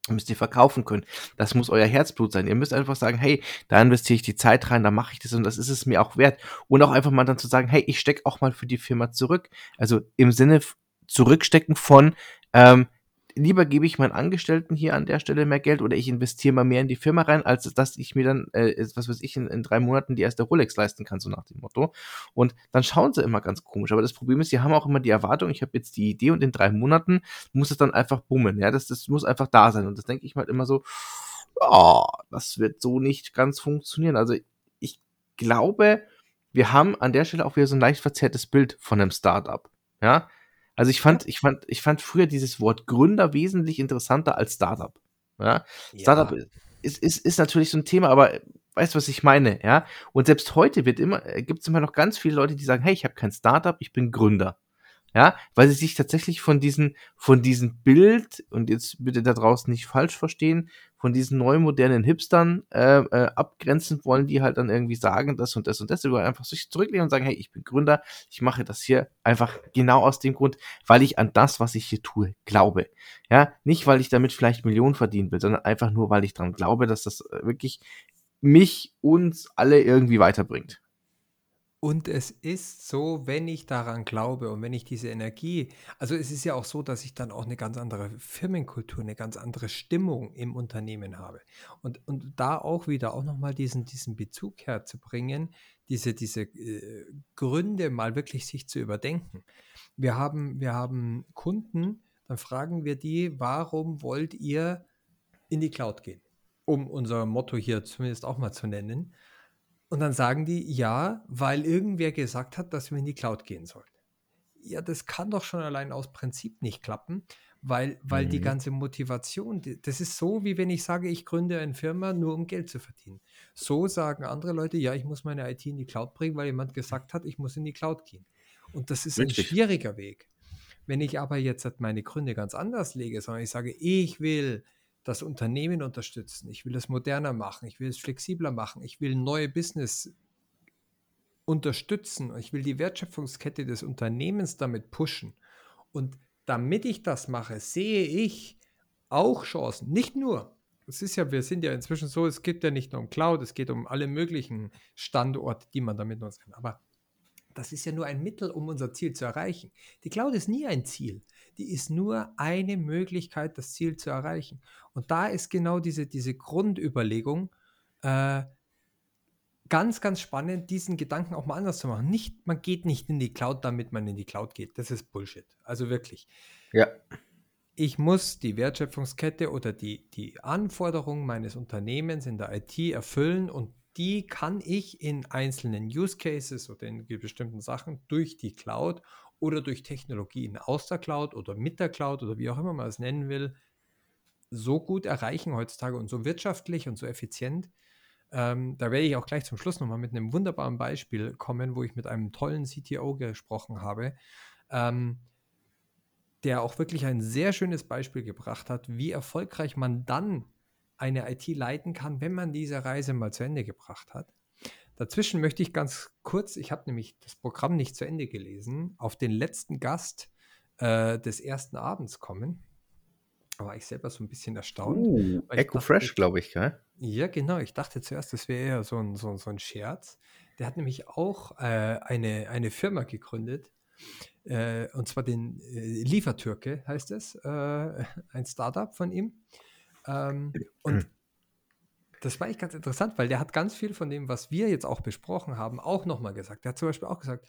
müsst ihr verkaufen können. Das muss euer Herzblut sein. Ihr müsst einfach sagen, hey, da investiere ich die Zeit rein, da mache ich das und das ist es mir auch wert. Und auch einfach mal dann zu sagen, hey, ich stecke auch mal für die Firma zurück. Also im Sinne zurückstecken von, ähm, lieber gebe ich meinen Angestellten hier an der Stelle mehr Geld oder ich investiere mal mehr in die Firma rein, als dass ich mir dann, äh, was weiß ich, in, in, drei Monaten die erste Rolex leisten kann, so nach dem Motto. Und dann schauen sie immer ganz komisch. Aber das Problem ist, sie haben auch immer die Erwartung, ich habe jetzt die Idee und in drei Monaten muss es dann einfach bummen. Ja, das, das muss einfach da sein. Und das denke ich mal immer so, oh, das wird so nicht ganz funktionieren. Also ich glaube, wir haben an der Stelle auch wieder so ein leicht verzerrtes Bild von einem Startup. Ja, also ich fand, ich fand, ich fand früher dieses Wort Gründer wesentlich interessanter als Startup. Ja? ja. Startup ist, ist, ist natürlich so ein Thema, aber weißt du, was ich meine, ja? Und selbst heute wird immer, gibt es immer noch ganz viele Leute, die sagen, hey, ich habe kein Startup, ich bin Gründer. Ja, weil sie sich tatsächlich von diesen, von diesem Bild, und jetzt bitte da draußen nicht falsch verstehen, von diesen neuen modernen Hipstern äh, äh, abgrenzen wollen, die halt dann irgendwie sagen, das und das und das, die einfach sich zurücklehnen und sagen, hey, ich bin Gründer, ich mache das hier einfach genau aus dem Grund, weil ich an das, was ich hier tue, glaube. Ja, nicht, weil ich damit vielleicht Millionen verdienen will, sondern einfach nur, weil ich daran glaube, dass das äh, wirklich mich, uns alle irgendwie weiterbringt. Und es ist so, wenn ich daran glaube und wenn ich diese Energie, also es ist ja auch so, dass ich dann auch eine ganz andere Firmenkultur, eine ganz andere Stimmung im Unternehmen habe. Und, und da auch wieder auch nochmal diesen, diesen Bezug herzubringen, diese, diese äh, Gründe mal wirklich sich zu überdenken. Wir haben, wir haben Kunden, dann fragen wir die, warum wollt ihr in die Cloud gehen? Um unser Motto hier zumindest auch mal zu nennen. Und dann sagen die, ja, weil irgendwer gesagt hat, dass wir in die Cloud gehen sollen. Ja, das kann doch schon allein aus Prinzip nicht klappen, weil, weil mhm. die ganze Motivation, das ist so, wie wenn ich sage, ich gründe eine Firma nur um Geld zu verdienen. So sagen andere Leute, ja, ich muss meine IT in die Cloud bringen, weil jemand gesagt hat, ich muss in die Cloud gehen. Und das ist Richtig. ein schwieriger Weg. Wenn ich aber jetzt meine Gründe ganz anders lege, sondern ich sage, ich will das Unternehmen unterstützen, ich will es moderner machen, ich will es flexibler machen, ich will neue Business unterstützen, ich will die Wertschöpfungskette des Unternehmens damit pushen. Und damit ich das mache, sehe ich auch Chancen. Nicht nur. Es ist ja, wir sind ja inzwischen so, es geht ja nicht nur um Cloud, es geht um alle möglichen Standorte, die man damit nutzen kann. Aber das ist ja nur ein Mittel, um unser Ziel zu erreichen. Die Cloud ist nie ein Ziel. Die ist nur eine Möglichkeit, das Ziel zu erreichen. Und da ist genau diese, diese Grundüberlegung äh, ganz, ganz spannend, diesen Gedanken auch mal anders zu machen. Nicht, man geht nicht in die Cloud, damit man in die Cloud geht. Das ist Bullshit. Also wirklich. Ja. Ich muss die Wertschöpfungskette oder die, die Anforderungen meines Unternehmens in der IT erfüllen und die kann ich in einzelnen Use Cases oder in bestimmten Sachen durch die Cloud oder durch Technologien aus der Cloud oder mit der Cloud oder wie auch immer man es nennen will, so gut erreichen heutzutage und so wirtschaftlich und so effizient. Ähm, da werde ich auch gleich zum Schluss nochmal mit einem wunderbaren Beispiel kommen, wo ich mit einem tollen CTO gesprochen habe, ähm, der auch wirklich ein sehr schönes Beispiel gebracht hat, wie erfolgreich man dann eine IT leiten kann, wenn man diese Reise mal zu Ende gebracht hat. Dazwischen möchte ich ganz kurz, ich habe nämlich das Programm nicht zu Ende gelesen, auf den letzten Gast äh, des ersten Abends kommen. Da war ich selber so ein bisschen erstaunt. Uh, Echo dachte, Fresh, glaube ich, gell? Ja, genau. Ich dachte zuerst, das wäre eher so ein, so, so ein Scherz. Der hat nämlich auch äh, eine, eine Firma gegründet, äh, und zwar den äh, Liefertürke heißt es, äh, ein Startup von ihm. Ähm, und das war echt ganz interessant, weil der hat ganz viel von dem, was wir jetzt auch besprochen haben, auch nochmal gesagt. Der hat zum Beispiel auch gesagt,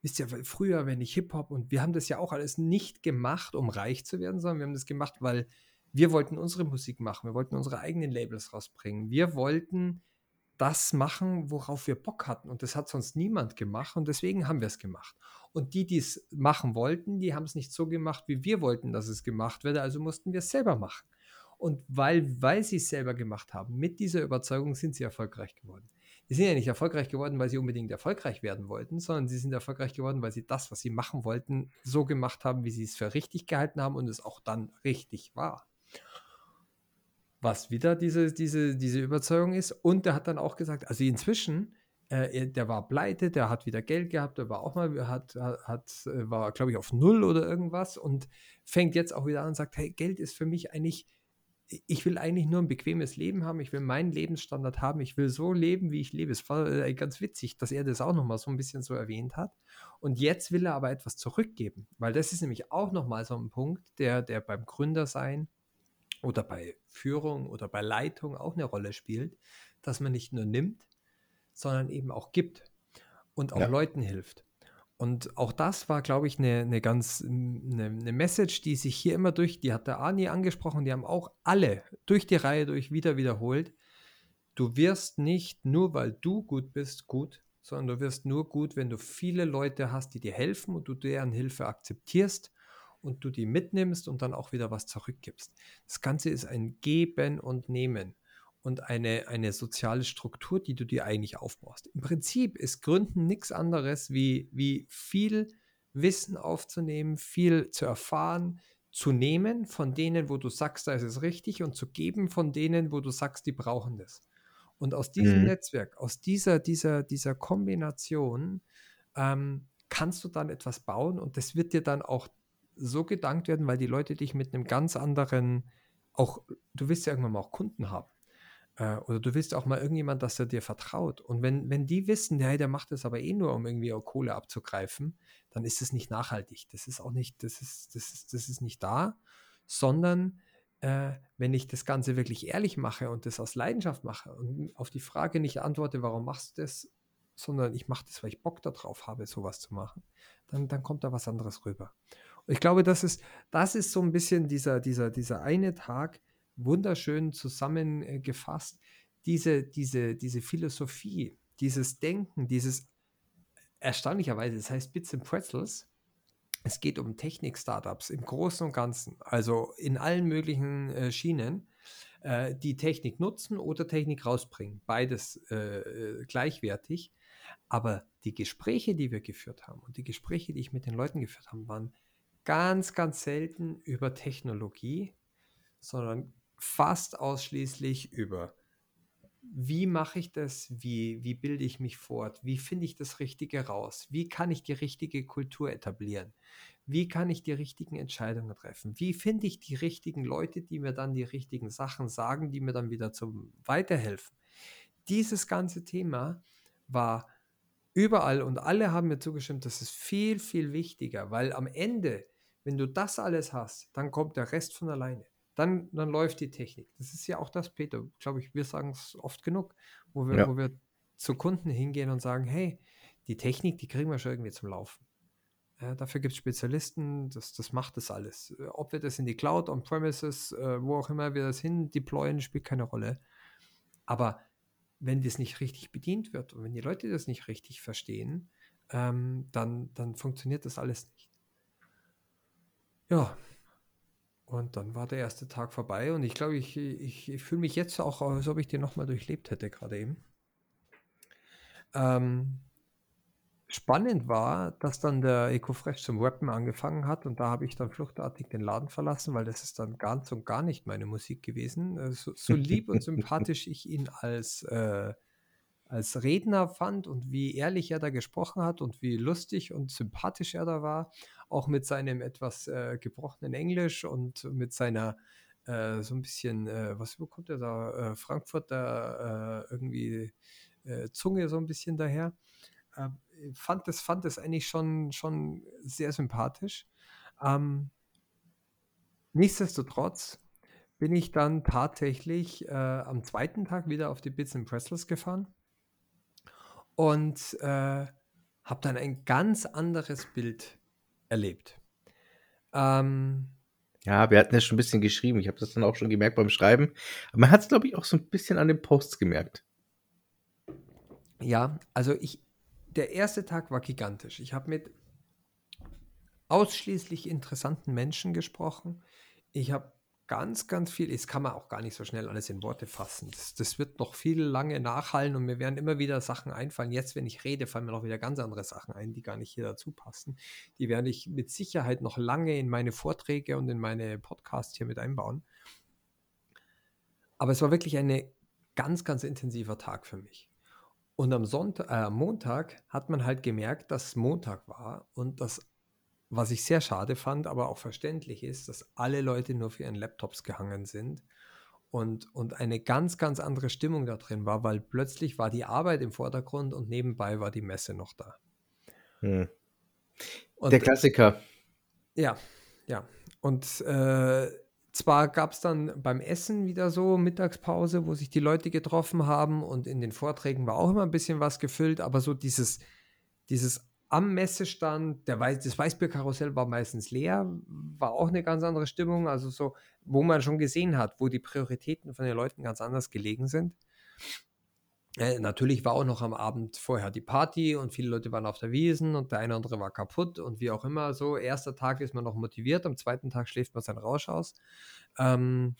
wisst ihr, früher, wenn ich Hip-Hop und wir haben das ja auch alles nicht gemacht, um reich zu werden, sondern wir haben das gemacht, weil wir wollten unsere Musik machen, wir wollten unsere eigenen Labels rausbringen, wir wollten das machen, worauf wir Bock hatten. Und das hat sonst niemand gemacht und deswegen haben wir es gemacht. Und die, die es machen wollten, die haben es nicht so gemacht, wie wir wollten, dass es gemacht werde, also mussten wir es selber machen. Und weil, weil sie es selber gemacht haben, mit dieser Überzeugung sind sie erfolgreich geworden. Die sind ja nicht erfolgreich geworden, weil sie unbedingt erfolgreich werden wollten, sondern sie sind erfolgreich geworden, weil sie das, was sie machen wollten, so gemacht haben, wie sie es für richtig gehalten haben und es auch dann richtig war. Was wieder diese, diese, diese Überzeugung ist. Und der hat dann auch gesagt, also inzwischen, äh, der war pleite, der hat wieder Geld gehabt, der war auch mal, hat, hat, äh, war, glaube ich, auf Null oder irgendwas und fängt jetzt auch wieder an und sagt, hey, Geld ist für mich eigentlich ich will eigentlich nur ein bequemes Leben haben, ich will meinen Lebensstandard haben, ich will so leben, wie ich lebe. Es war äh, ganz witzig, dass er das auch nochmal so ein bisschen so erwähnt hat. Und jetzt will er aber etwas zurückgeben, weil das ist nämlich auch nochmal so ein Punkt, der, der beim Gründersein oder bei Führung oder bei Leitung auch eine Rolle spielt, dass man nicht nur nimmt, sondern eben auch gibt und auch ja. Leuten hilft. Und auch das war, glaube ich, eine, eine ganz eine, eine, Message, die sich hier immer durch, die hat der Ani angesprochen, die haben auch alle durch die Reihe durch wieder wiederholt. Du wirst nicht nur, weil du gut bist, gut, sondern du wirst nur gut, wenn du viele Leute hast, die dir helfen und du deren Hilfe akzeptierst und du die mitnimmst und dann auch wieder was zurückgibst. Das Ganze ist ein Geben und Nehmen und eine, eine soziale Struktur, die du dir eigentlich aufbaust. Im Prinzip ist Gründen nichts anderes wie, wie viel Wissen aufzunehmen, viel zu erfahren, zu nehmen von denen, wo du sagst, da ist es richtig und zu geben von denen, wo du sagst, die brauchen das. Und aus diesem Mhm. Netzwerk, aus dieser, dieser, dieser Kombination ähm, kannst du dann etwas bauen und das wird dir dann auch so gedankt werden, weil die Leute dich mit einem ganz anderen, auch, du willst ja irgendwann mal auch Kunden haben. Äh, oder du willst auch mal irgendjemand, dass er dir vertraut. Und wenn, wenn die wissen, hey, der macht das aber eh nur, um irgendwie auch Kohle abzugreifen, dann ist es nicht nachhaltig. Das ist auch nicht, das ist, das ist, das ist nicht da, sondern äh, wenn ich das Ganze wirklich ehrlich mache und das aus Leidenschaft mache und auf die Frage nicht antworte, warum machst du das, sondern ich mache das, weil ich Bock darauf habe, sowas zu machen, dann, dann kommt da was anderes rüber. Und ich glaube, das ist, das ist so ein bisschen dieser, dieser, dieser eine Tag, wunderschön zusammengefasst, diese, diese, diese Philosophie, dieses Denken, dieses erstaunlicherweise, das heißt Bits and Pretzels, es geht um Technik-Startups im Großen und Ganzen, also in allen möglichen äh, Schienen, äh, die Technik nutzen oder Technik rausbringen. Beides äh, gleichwertig. Aber die Gespräche, die wir geführt haben und die Gespräche, die ich mit den Leuten geführt habe, waren ganz, ganz selten über Technologie, sondern fast ausschließlich über, wie mache ich das, wie, wie bilde ich mich fort, wie finde ich das Richtige raus, wie kann ich die richtige Kultur etablieren, wie kann ich die richtigen Entscheidungen treffen, wie finde ich die richtigen Leute, die mir dann die richtigen Sachen sagen, die mir dann wieder zum Weiterhelfen. Dieses ganze Thema war überall und alle haben mir zugestimmt, das ist viel, viel wichtiger, weil am Ende, wenn du das alles hast, dann kommt der Rest von alleine dann, dann läuft die Technik. Das ist ja auch das, Peter, glaube ich, wir sagen es oft genug, wo wir, Ja. wo wir zu Kunden hingehen und sagen, hey, die Technik, die kriegen wir schon irgendwie zum Laufen. Äh, dafür gibt es Spezialisten, das, das macht das alles. Ob wir das in die Cloud, on-premises, äh, wo auch immer wir das hin deployen, spielt keine Rolle. Aber wenn das nicht richtig bedient wird und wenn die Leute das nicht richtig verstehen, ähm, dann, dann funktioniert das alles nicht. Ja, und dann war der erste Tag vorbei und ich glaube, ich, ich, ich fühle mich jetzt auch, als ob ich den nochmal durchlebt hätte, gerade eben. Ähm, spannend war, dass dann der EcoFresh zum Rappen angefangen hat und da habe ich dann fluchtartig den Laden verlassen, weil das ist dann ganz und gar nicht meine Musik gewesen. Äh, So, so lieb und sympathisch ich ihn als, äh, als Redner fand und wie ehrlich er da gesprochen hat und wie lustig und sympathisch er da war, auch mit seinem etwas äh, gebrochenen Englisch und mit seiner äh, so ein bisschen, äh, was bekommt er da, äh, Frankfurter äh, irgendwie äh, Zunge so ein bisschen daher. Äh, fand das, fand eigentlich schon, schon sehr sympathisch. Ähm, nichtsdestotrotz bin ich dann tatsächlich am zweiten Tag wieder auf die Bits and Pretzels gefahren und äh, habe dann ein ganz anderes Bild erlebt. Ähm, Ja, wir hatten ja schon ein bisschen geschrieben. Ich habe das dann auch schon gemerkt beim Schreiben. Aber man hat es, glaube ich, auch so ein bisschen an den Posts gemerkt. ja, also ich, der erste Tag war gigantisch. Ich habe mit ausschließlich interessanten Menschen gesprochen. Ich habe ganz, ganz viel, das kann man auch gar nicht so schnell alles in Worte fassen. Das, das wird noch viel lange nachhallen und mir werden immer wieder Sachen einfallen. Jetzt, wenn ich rede, fallen mir noch wieder ganz andere Sachen ein, die gar nicht hier dazu passen. Die werde ich mit Sicherheit noch lange in meine Vorträge und in meine Podcasts hier mit einbauen. Aber es war wirklich ein ganz, ganz intensiver Tag für mich. Und am Sonntag, äh, Montag hat man halt gemerkt, dass Montag war und das, was ich sehr schade fand, aber auch verständlich ist, dass alle Leute nur für ihren Laptops gehangen sind und, und eine ganz, ganz andere Stimmung da drin war, weil plötzlich war die Arbeit im Vordergrund und nebenbei war die Messe noch da. Hm. Und Der Klassiker. ja, ja. Und äh, zwar gab es dann beim Essen wieder so Mittagspause, wo sich die Leute getroffen haben und in den Vorträgen war auch immer ein bisschen was gefüllt, aber so dieses, dieses am Messestand, der Weiß, das Weißbierkarussell war meistens leer, war auch eine ganz andere Stimmung, also so, wo man schon gesehen hat, wo die Prioritäten von den Leuten ganz anders gelegen sind. Äh, natürlich war auch noch am Abend vorher die Party und viele Leute waren auf der Wiesen und der eine oder andere war kaputt und wie auch immer so. Erster Tag ist man noch motiviert, am zweiten Tag schläft man seinen Rausch aus. Ähm,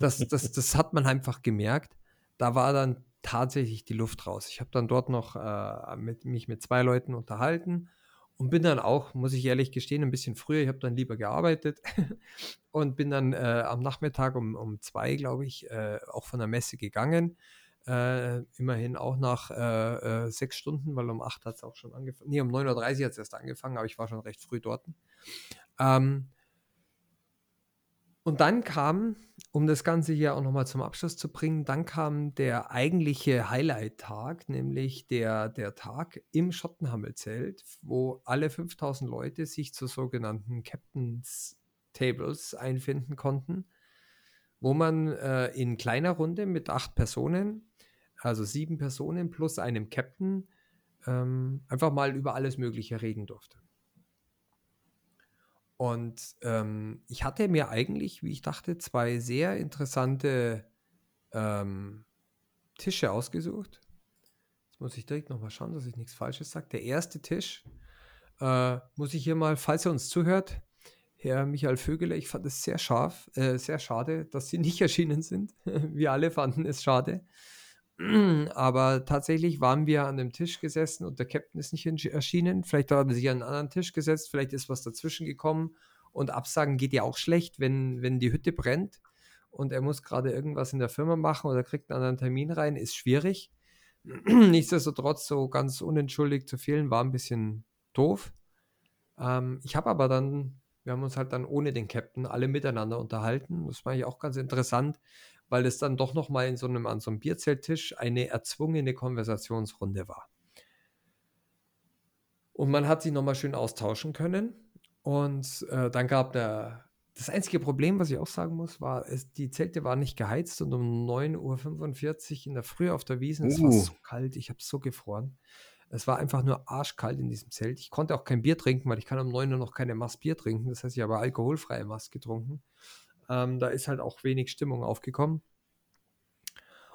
das, das, das hat man einfach gemerkt. Da war dann tatsächlich die Luft raus. Ich habe dann dort noch äh, mit, mich mit zwei Leuten unterhalten und bin dann auch, muss ich ehrlich gestehen, ein bisschen früher. Ich habe dann lieber gearbeitet und bin dann äh, am Nachmittag um, um zwei, glaube ich, äh, auch von der Messe gegangen. Äh, immerhin auch nach äh, äh, sechs Stunden, weil um acht hat es auch schon angefangen. Nee, um 9.30 Uhr hat es erst angefangen, aber ich war schon recht früh dort. Ähm, und dann kam, um das Ganze hier auch nochmal zum Abschluss zu bringen, dann kam der eigentliche Highlight-Tag, nämlich der, der Tag im Schottenhammelzelt, wo alle 5000 Leute sich zu sogenannten Captain's Tables einfinden konnten, wo man äh, in kleiner Runde mit acht Personen, also sieben Personen plus einem Captain, ähm, einfach mal über alles Mögliche reden durfte. Und ähm, ich hatte mir eigentlich, wie ich dachte, zwei sehr interessante ähm, Tische ausgesucht. Jetzt muss ich direkt nochmal schauen, dass ich nichts Falsches sage. Der erste Tisch, äh, muss ich hier mal, falls er uns zuhört, Herr Michael Vögele, ich fand es sehr scharf, äh, sehr schade, dass Sie nicht erschienen sind. wir alle fanden es schade. Aber tatsächlich waren wir an dem Tisch gesessen und der Captain ist nicht erschienen. Vielleicht hat er sich an einen anderen Tisch gesetzt, vielleicht ist was dazwischen gekommen. Und Absagen geht ja auch schlecht, wenn, wenn die Hütte brennt und er muss gerade irgendwas in der Firma machen oder kriegt einen anderen Termin rein, ist schwierig. Nichtsdestotrotz, so ganz unentschuldigt zu fehlen, war ein bisschen doof. Ähm, ich habe aber dann, wir haben uns halt dann ohne den Captain alle miteinander unterhalten. Das war ich auch ganz interessant, weil es dann doch noch mal in so einem, an so einem Bierzelttisch eine erzwungene Konversationsrunde war. Und man hat sich noch mal schön austauschen können. Und äh, dann gab der, das einzige Problem, was ich auch sagen muss, war, es, die Zelte waren nicht geheizt und um 9.45 Uhr in der Früh auf der Wiese, uh. es war uh. so kalt, ich habe so gefroren. Es war einfach nur arschkalt in diesem Zelt. Ich konnte auch kein Bier trinken, weil ich kann um 9 Uhr noch keine Mass Bier trinken. Das heißt, ich habe alkoholfreie Mass getrunken. Ähm, da ist halt auch wenig Stimmung aufgekommen.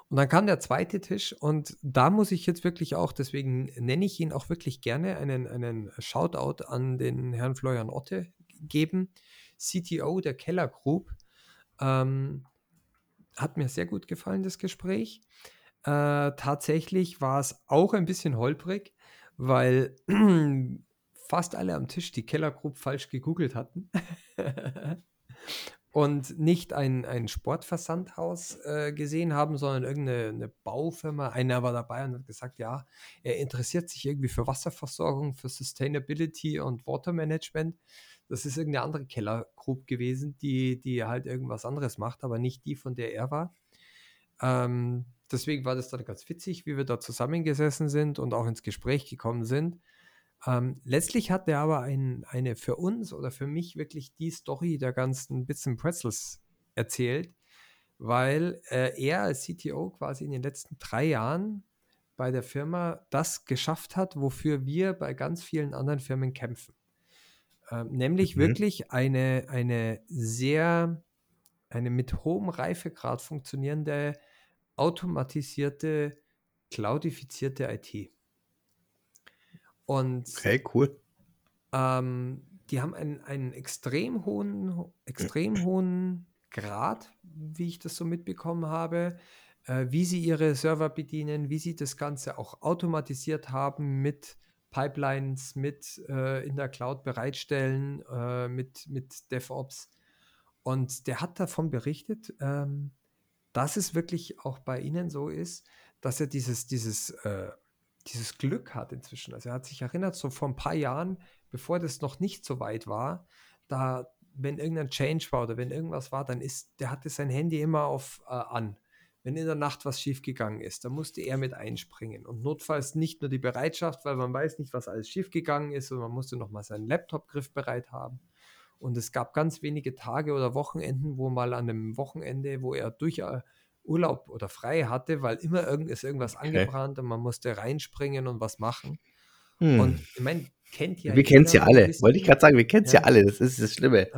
Und dann kam der zweite Tisch und da muss ich jetzt wirklich auch, deswegen nenne ich ihn auch wirklich gerne, einen, einen Shoutout an den Herrn Florian Otte geben, CTO der Keller Group. Ähm, hat mir sehr gut gefallen, das Gespräch. Äh, tatsächlich war es auch ein bisschen holprig, weil fast alle am Tisch die Keller Group falsch gegoogelt hatten. und nicht ein, ein Sportversandhaus äh, gesehen haben, sondern irgendeine Baufirma. Einer war dabei und hat gesagt, ja, er interessiert sich irgendwie für Wasserversorgung, für Sustainability und Water Management. Das ist irgendeine andere Kellergroup gewesen, die, die halt irgendwas anderes macht, aber nicht die, von der er war. Ähm, deswegen war das dann ganz witzig, wie wir da zusammengesessen sind und auch ins Gespräch gekommen sind. Ähm, letztlich hat er aber ein, eine für uns oder für mich wirklich die Story der ganzen Bits and Pretzels erzählt, weil äh, er als CTO quasi in den letzten drei Jahren bei der Firma das geschafft hat, wofür wir bei ganz vielen anderen Firmen kämpfen. Ähm, nämlich mhm. wirklich eine, eine sehr, eine mit hohem Reifegrad funktionierende, automatisierte, cloudifizierte IT. Und okay, cool. Ähm, die haben einen, einen extrem hohen, extrem hohen Grad, wie ich das so mitbekommen habe, äh, wie sie ihre Server bedienen, wie sie das Ganze auch automatisiert haben mit Pipelines, mit äh, in der Cloud bereitstellen, äh, mit, mit DevOps. Und der hat davon berichtet, ähm, dass es wirklich auch bei ihnen so ist, dass er dieses, dieses äh, dieses Glück hat inzwischen. Also er hat sich erinnert, so vor ein paar Jahren, bevor das noch nicht so weit war, da, wenn irgendein Change war oder wenn irgendwas war, dann ist, der hatte sein Handy immer auf äh, an. Wenn in der Nacht was schiefgegangen ist, dann musste er mit einspringen. Und notfalls nicht nur die Bereitschaft, weil man weiß nicht, was alles schiefgegangen ist, und man musste nochmal seinen Laptop griffbereit haben. Und es gab ganz wenige Tage oder Wochenenden, wo mal an einem Wochenende, wo er durch, äh, Urlaub oder frei hatte, weil immer irgend, ist irgendwas okay. angebrannt und man musste reinspringen und was machen. Hm. Und ich meine, kennt ja. Wir kennen es ja alle. Wollte ich gerade sagen, wir kennen es ja. ja. alle. Das ist das Schlimme.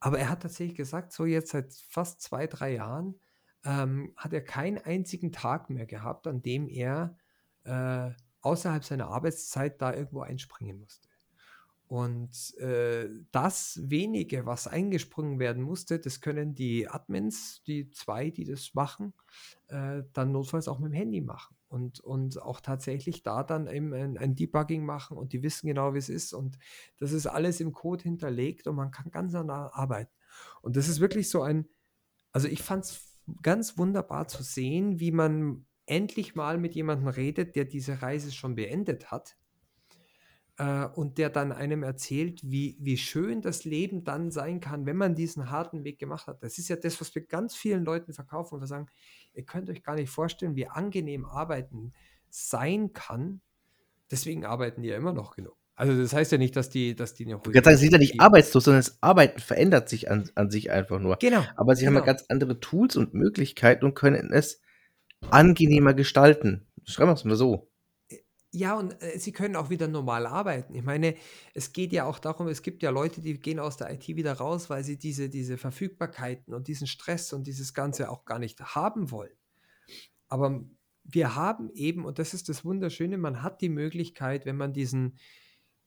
aber er hat tatsächlich gesagt, so jetzt seit fast zwei, drei Jahren ähm, hat er keinen einzigen Tag mehr gehabt, an dem er äh, außerhalb seiner Arbeitszeit da irgendwo einspringen musste. Und äh, das wenige, was eingesprungen werden musste, das können die Admins, die zwei, die das machen, äh, dann notfalls auch mit dem Handy machen. und, und auch tatsächlich da dann eben ein, ein Debugging machen und die wissen genau, wie es ist und das ist alles im Code hinterlegt und man kann ganz nah arbeiten. Und das ist wirklich so ein, also ich fand es ganz wunderbar zu sehen, wie man endlich mal mit jemandem redet, der diese Reise schon beendet hat äh, und der dann einem erzählt, wie, wie schön das Leben dann sein kann, wenn man diesen harten Weg gemacht hat. Das ist ja das, was wir ganz vielen Leuten verkaufen und wir sagen, ihr könnt euch gar nicht vorstellen, wie angenehm Arbeiten sein kann. Deswegen arbeiten die ja immer noch genug. Also das heißt ja nicht, dass die, dass die noch. Ich sagen, sie sind ja nicht arbeitslos, sondern das Arbeiten verändert sich an, an sich einfach nur. Genau. Aber sie genau. haben ja genau. ganz andere Tools und Möglichkeiten und können es angenehmer gestalten. Schreiben wir es mal so. Ja, und äh, sie können auch wieder normal arbeiten. Ich meine, es geht ja auch darum, es gibt ja Leute, die gehen aus der IT wieder raus, weil sie diese, diese Verfügbarkeiten und diesen Stress und dieses Ganze auch gar nicht haben wollen. Aber wir haben eben, und das ist das Wunderschöne, man hat die Möglichkeit, wenn man diesen,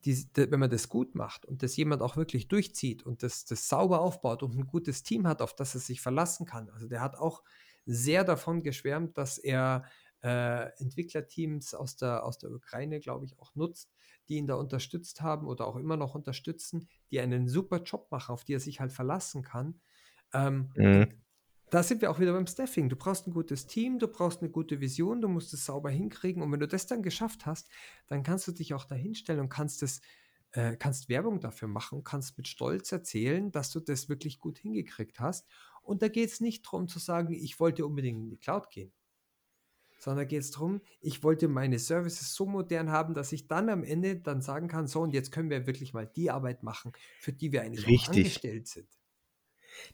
die, wenn man das gut macht und das jemand auch wirklich durchzieht und das, das sauber aufbaut und ein gutes Team hat, auf das er sich verlassen kann. Also der hat auch sehr davon geschwärmt, dass er äh, Entwicklerteams aus der, aus der Ukraine, glaube ich, auch nutzt, die ihn da unterstützt haben oder auch immer noch unterstützen, die einen super Job machen, auf die er sich halt verlassen kann. Ähm, mhm. Da sind wir auch wieder beim Staffing. Du brauchst ein gutes Team, du brauchst eine gute Vision, du musst es sauber hinkriegen. Und wenn du das dann geschafft hast, dann kannst du dich auch da hinstellen und kannst das, äh, kannst Werbung dafür machen, kannst mit Stolz erzählen, dass du das wirklich gut hingekriegt hast. Und da geht es nicht darum zu sagen, ich wollte unbedingt in die Cloud gehen sondern geht es darum, ich wollte meine Services so modern haben, dass ich dann am Ende dann sagen kann, so und jetzt können wir wirklich mal die Arbeit machen, für die wir eigentlich Richtig. angestellt sind.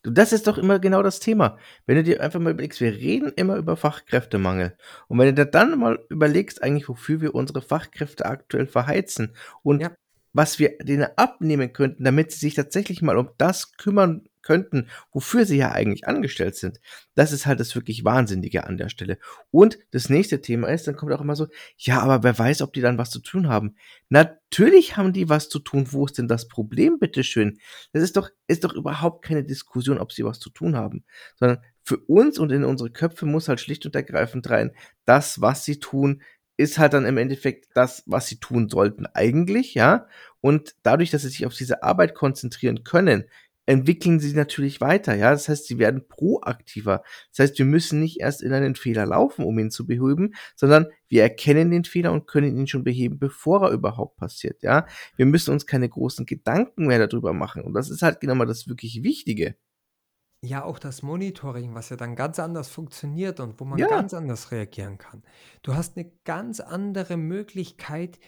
Du, das ist doch immer genau das Thema. Wenn du dir einfach mal überlegst, wir reden immer über Fachkräftemangel. Und wenn du dir dann mal überlegst, eigentlich, wofür wir unsere Fachkräfte aktuell verheizen und ja. was wir denen abnehmen könnten, damit sie sich tatsächlich mal um das kümmern könnten, wofür sie ja eigentlich angestellt sind. Das ist halt das wirklich Wahnsinnige an der Stelle. Und das nächste Thema ist, dann kommt auch immer so, ja, aber wer weiß, ob die dann was zu tun haben. Natürlich haben die was zu tun. Wo ist denn das Problem, bitteschön? Das ist doch, ist doch überhaupt keine Diskussion, ob sie was zu tun haben, sondern für uns und in unsere Köpfe muss halt schlicht und ergreifend rein, das, was sie tun, ist halt dann im Endeffekt das, was sie tun sollten eigentlich, ja. Und dadurch, dass sie sich auf diese Arbeit konzentrieren können, entwickeln sie natürlich weiter, ja. Das heißt, sie werden proaktiver. Das heißt, wir müssen nicht erst in einen Fehler laufen, um ihn zu beheben, sondern wir erkennen den Fehler und können ihn schon beheben, bevor er überhaupt passiert, ja. Wir müssen uns keine großen Gedanken mehr darüber machen. Und das ist halt genau mal das wirklich Wichtige. Ja, auch das Monitoring, was ja dann ganz anders funktioniert und wo man ja. ganz anders reagieren kann. Du hast eine ganz andere Möglichkeit,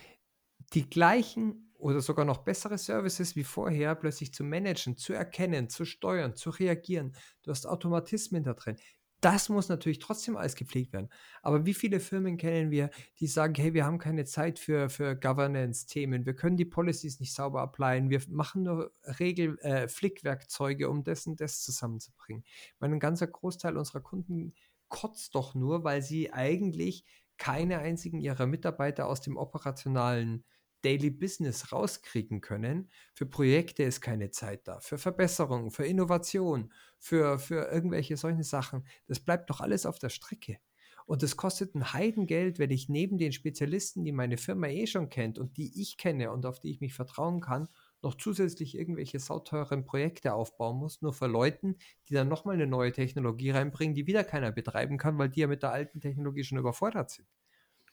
die gleichen oder sogar noch bessere Services wie vorher plötzlich zu managen, zu erkennen, zu steuern, zu reagieren. Du hast Automatismen da drin. Das muss natürlich trotzdem alles gepflegt werden. Aber wie viele Firmen kennen wir, die sagen, hey, wir haben keine Zeit für, für Governance-Themen, wir können die Policies nicht sauber applyen, wir machen nur Regel, äh, Flickwerkzeuge, um das und das zusammenzubringen. Ich meine, ein ganzer Großteil unserer Kunden kotzt doch nur, weil sie eigentlich keine einzigen ihrer Mitarbeiter aus dem operationalen Daily Business rauskriegen können. Für Projekte ist keine Zeit da, für Verbesserungen, für Innovation, für, für irgendwelche solche Sachen. Das bleibt doch alles auf der Strecke. Und das kostet ein Heidengeld, wenn ich neben den Spezialisten, die meine Firma eh schon kennt und die ich kenne und auf die ich mich vertrauen kann, noch zusätzlich irgendwelche sauteuren Projekte aufbauen muss, nur für Leuten, die dann nochmal eine neue Technologie reinbringen, die wieder keiner betreiben kann, weil die ja mit der alten Technologie schon überfordert sind.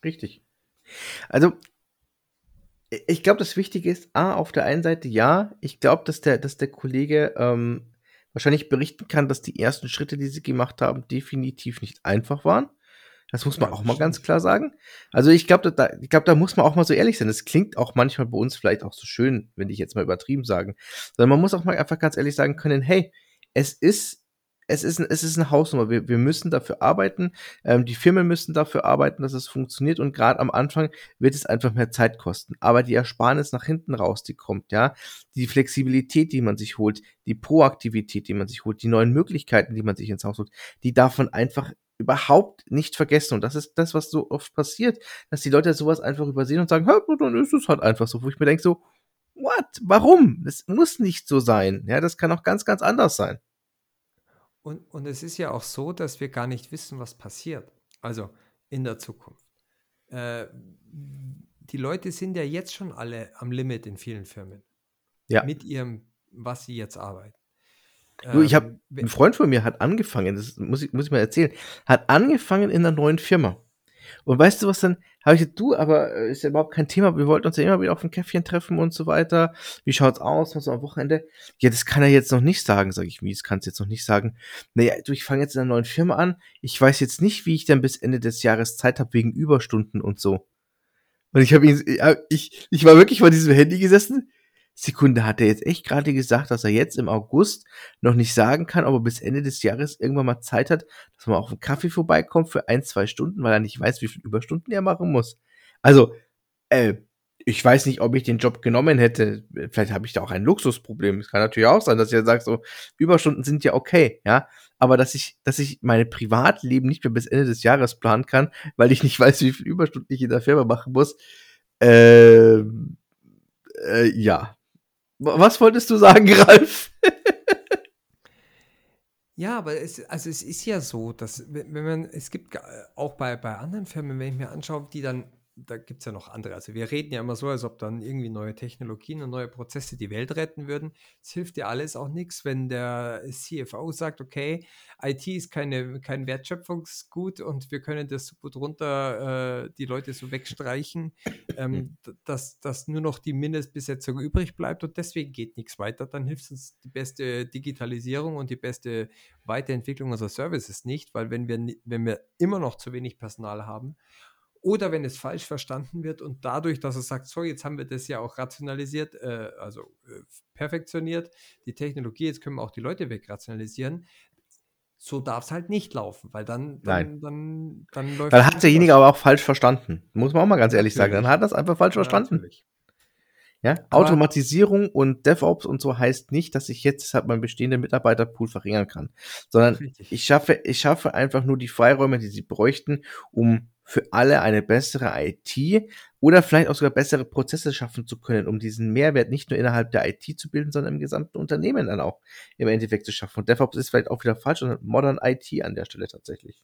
Richtig. Also ich glaube, das Wichtige ist, A, auf der einen Seite ja, ich glaube, dass der, dass der Kollege ähm, wahrscheinlich berichten kann, dass die ersten Schritte, die sie gemacht haben, definitiv nicht einfach waren. Das muss man ja, auch mal ganz klar sagen. Also ich glaube, da, ich glaube, da muss man auch mal so ehrlich sein. Das klingt auch manchmal bei uns vielleicht auch so schön, wenn ich jetzt mal übertrieben sagen. Sondern man muss auch mal einfach ganz ehrlich sagen können, hey, es ist es ist, es ist eine Hausnummer. Wir, wir müssen dafür arbeiten. Ähm, die Firmen müssen dafür arbeiten, dass es funktioniert. Und gerade am Anfang wird es einfach mehr Zeit kosten. Aber die Ersparnis nach hinten raus, die kommt, ja. Die Flexibilität, die man sich holt, die Proaktivität, die man sich holt, die neuen Möglichkeiten, die man sich ins Haus holt, die darf man einfach überhaupt nicht vergessen. Und das ist das, was so oft passiert, dass die Leute sowas einfach übersehen und sagen, dann ist es halt einfach so. Wo ich mir denke so, what? Warum? Das muss nicht so sein. Ja, das kann auch ganz, ganz anders sein. Und, und es ist ja auch so, dass wir gar nicht wissen, was passiert. Also in der Zukunft. äh, die Leute sind ja jetzt schon alle am Limit in vielen Firmen. Ja. Mit ihrem, was sie jetzt arbeiten. Du, ich habe Ähm, ein Freund von mir hat angefangen, das muss ich, muss ich mal erzählen, hat angefangen in einer neuen Firma. Und weißt du was dann? Habe ich gesagt, du, aber äh, ist ja überhaupt kein Thema. Wir wollten uns ja immer wieder auf ein Käffchen treffen und so weiter. Wie schaut's aus? Was am Wochenende? Ja, das kann er jetzt noch nicht sagen, sage ich. Wie, das kannst du jetzt noch nicht sagen. Naja, du, ich fange jetzt in einer neuen Firma an. Ich weiß jetzt nicht, wie ich dann bis Ende des Jahres Zeit habe wegen Überstunden und so. Und ich habe ihn, ja, ich, ich war wirklich vor diesem Handy gesessen. Sekunde, hat er jetzt echt gerade gesagt, dass er jetzt im August noch nicht sagen kann, ob er bis Ende des Jahres irgendwann mal Zeit hat, dass man auf einen Kaffee vorbeikommt für ein, zwei Stunden, weil er nicht weiß, wie viele Überstunden er machen muss. Also, äh, ich weiß nicht, ob ich den Job genommen hätte. Vielleicht habe ich da auch ein Luxusproblem. Es kann natürlich auch sein, dass ich sage, so, Überstunden sind ja okay, ja. Aber dass ich, dass ich meine Privatleben nicht mehr bis Ende des Jahres planen kann, weil ich nicht weiß, wie viele Überstunden ich in der Firma machen muss, äh, äh, ja. Was wolltest du sagen, Ralf? Ja, aber es, also es ist ja so, dass wenn man, es gibt auch bei, bei anderen Firmen, wenn ich mir anschaue, die dann, da gibt es ja noch andere. Also wir reden ja immer so, als ob dann irgendwie neue Technologien und neue Prozesse die Welt retten würden. Es hilft ja alles auch nichts, wenn der CFO sagt, okay, IT ist keine, kein Wertschöpfungsgut und wir können das so gut runter, äh, die Leute so wegstreichen, ähm, d- dass, dass nur noch die Mindestbesetzung übrig bleibt und deswegen geht nichts weiter. Dann hilft uns die beste Digitalisierung und die beste Weiterentwicklung unserer Services nicht, weil wenn wir, wenn wir immer noch zu wenig Personal haben oder wenn es falsch verstanden wird und dadurch, dass er sagt, so, jetzt haben wir das ja auch rationalisiert, äh, also äh, perfektioniert, die Technologie, jetzt können wir auch die Leute wegrationalisieren, so darf es halt nicht laufen, weil dann, Nein. dann, dann, dann läuft es hat derjenige was. aber auch falsch verstanden. Muss man auch mal ganz ehrlich sagen. Dann Natürlich. hat er es einfach falsch Ja, verstanden. natürlich. Ja, Aber- Automatisierung und DevOps und so heißt nicht, dass ich jetzt deshalb meinen bestehenden Mitarbeiterpool verringern kann, sondern Richtig. ich schaffe, ich schaffe einfach nur die Freiräume, die sie bräuchten, um für alle eine bessere IT oder vielleicht auch sogar bessere Prozesse schaffen zu können, um diesen Mehrwert nicht nur innerhalb der IT zu bilden, sondern im gesamten Unternehmen dann auch im Endeffekt zu schaffen. Und DevOps ist vielleicht auch wieder falsch, sondern Modern IT an der Stelle tatsächlich.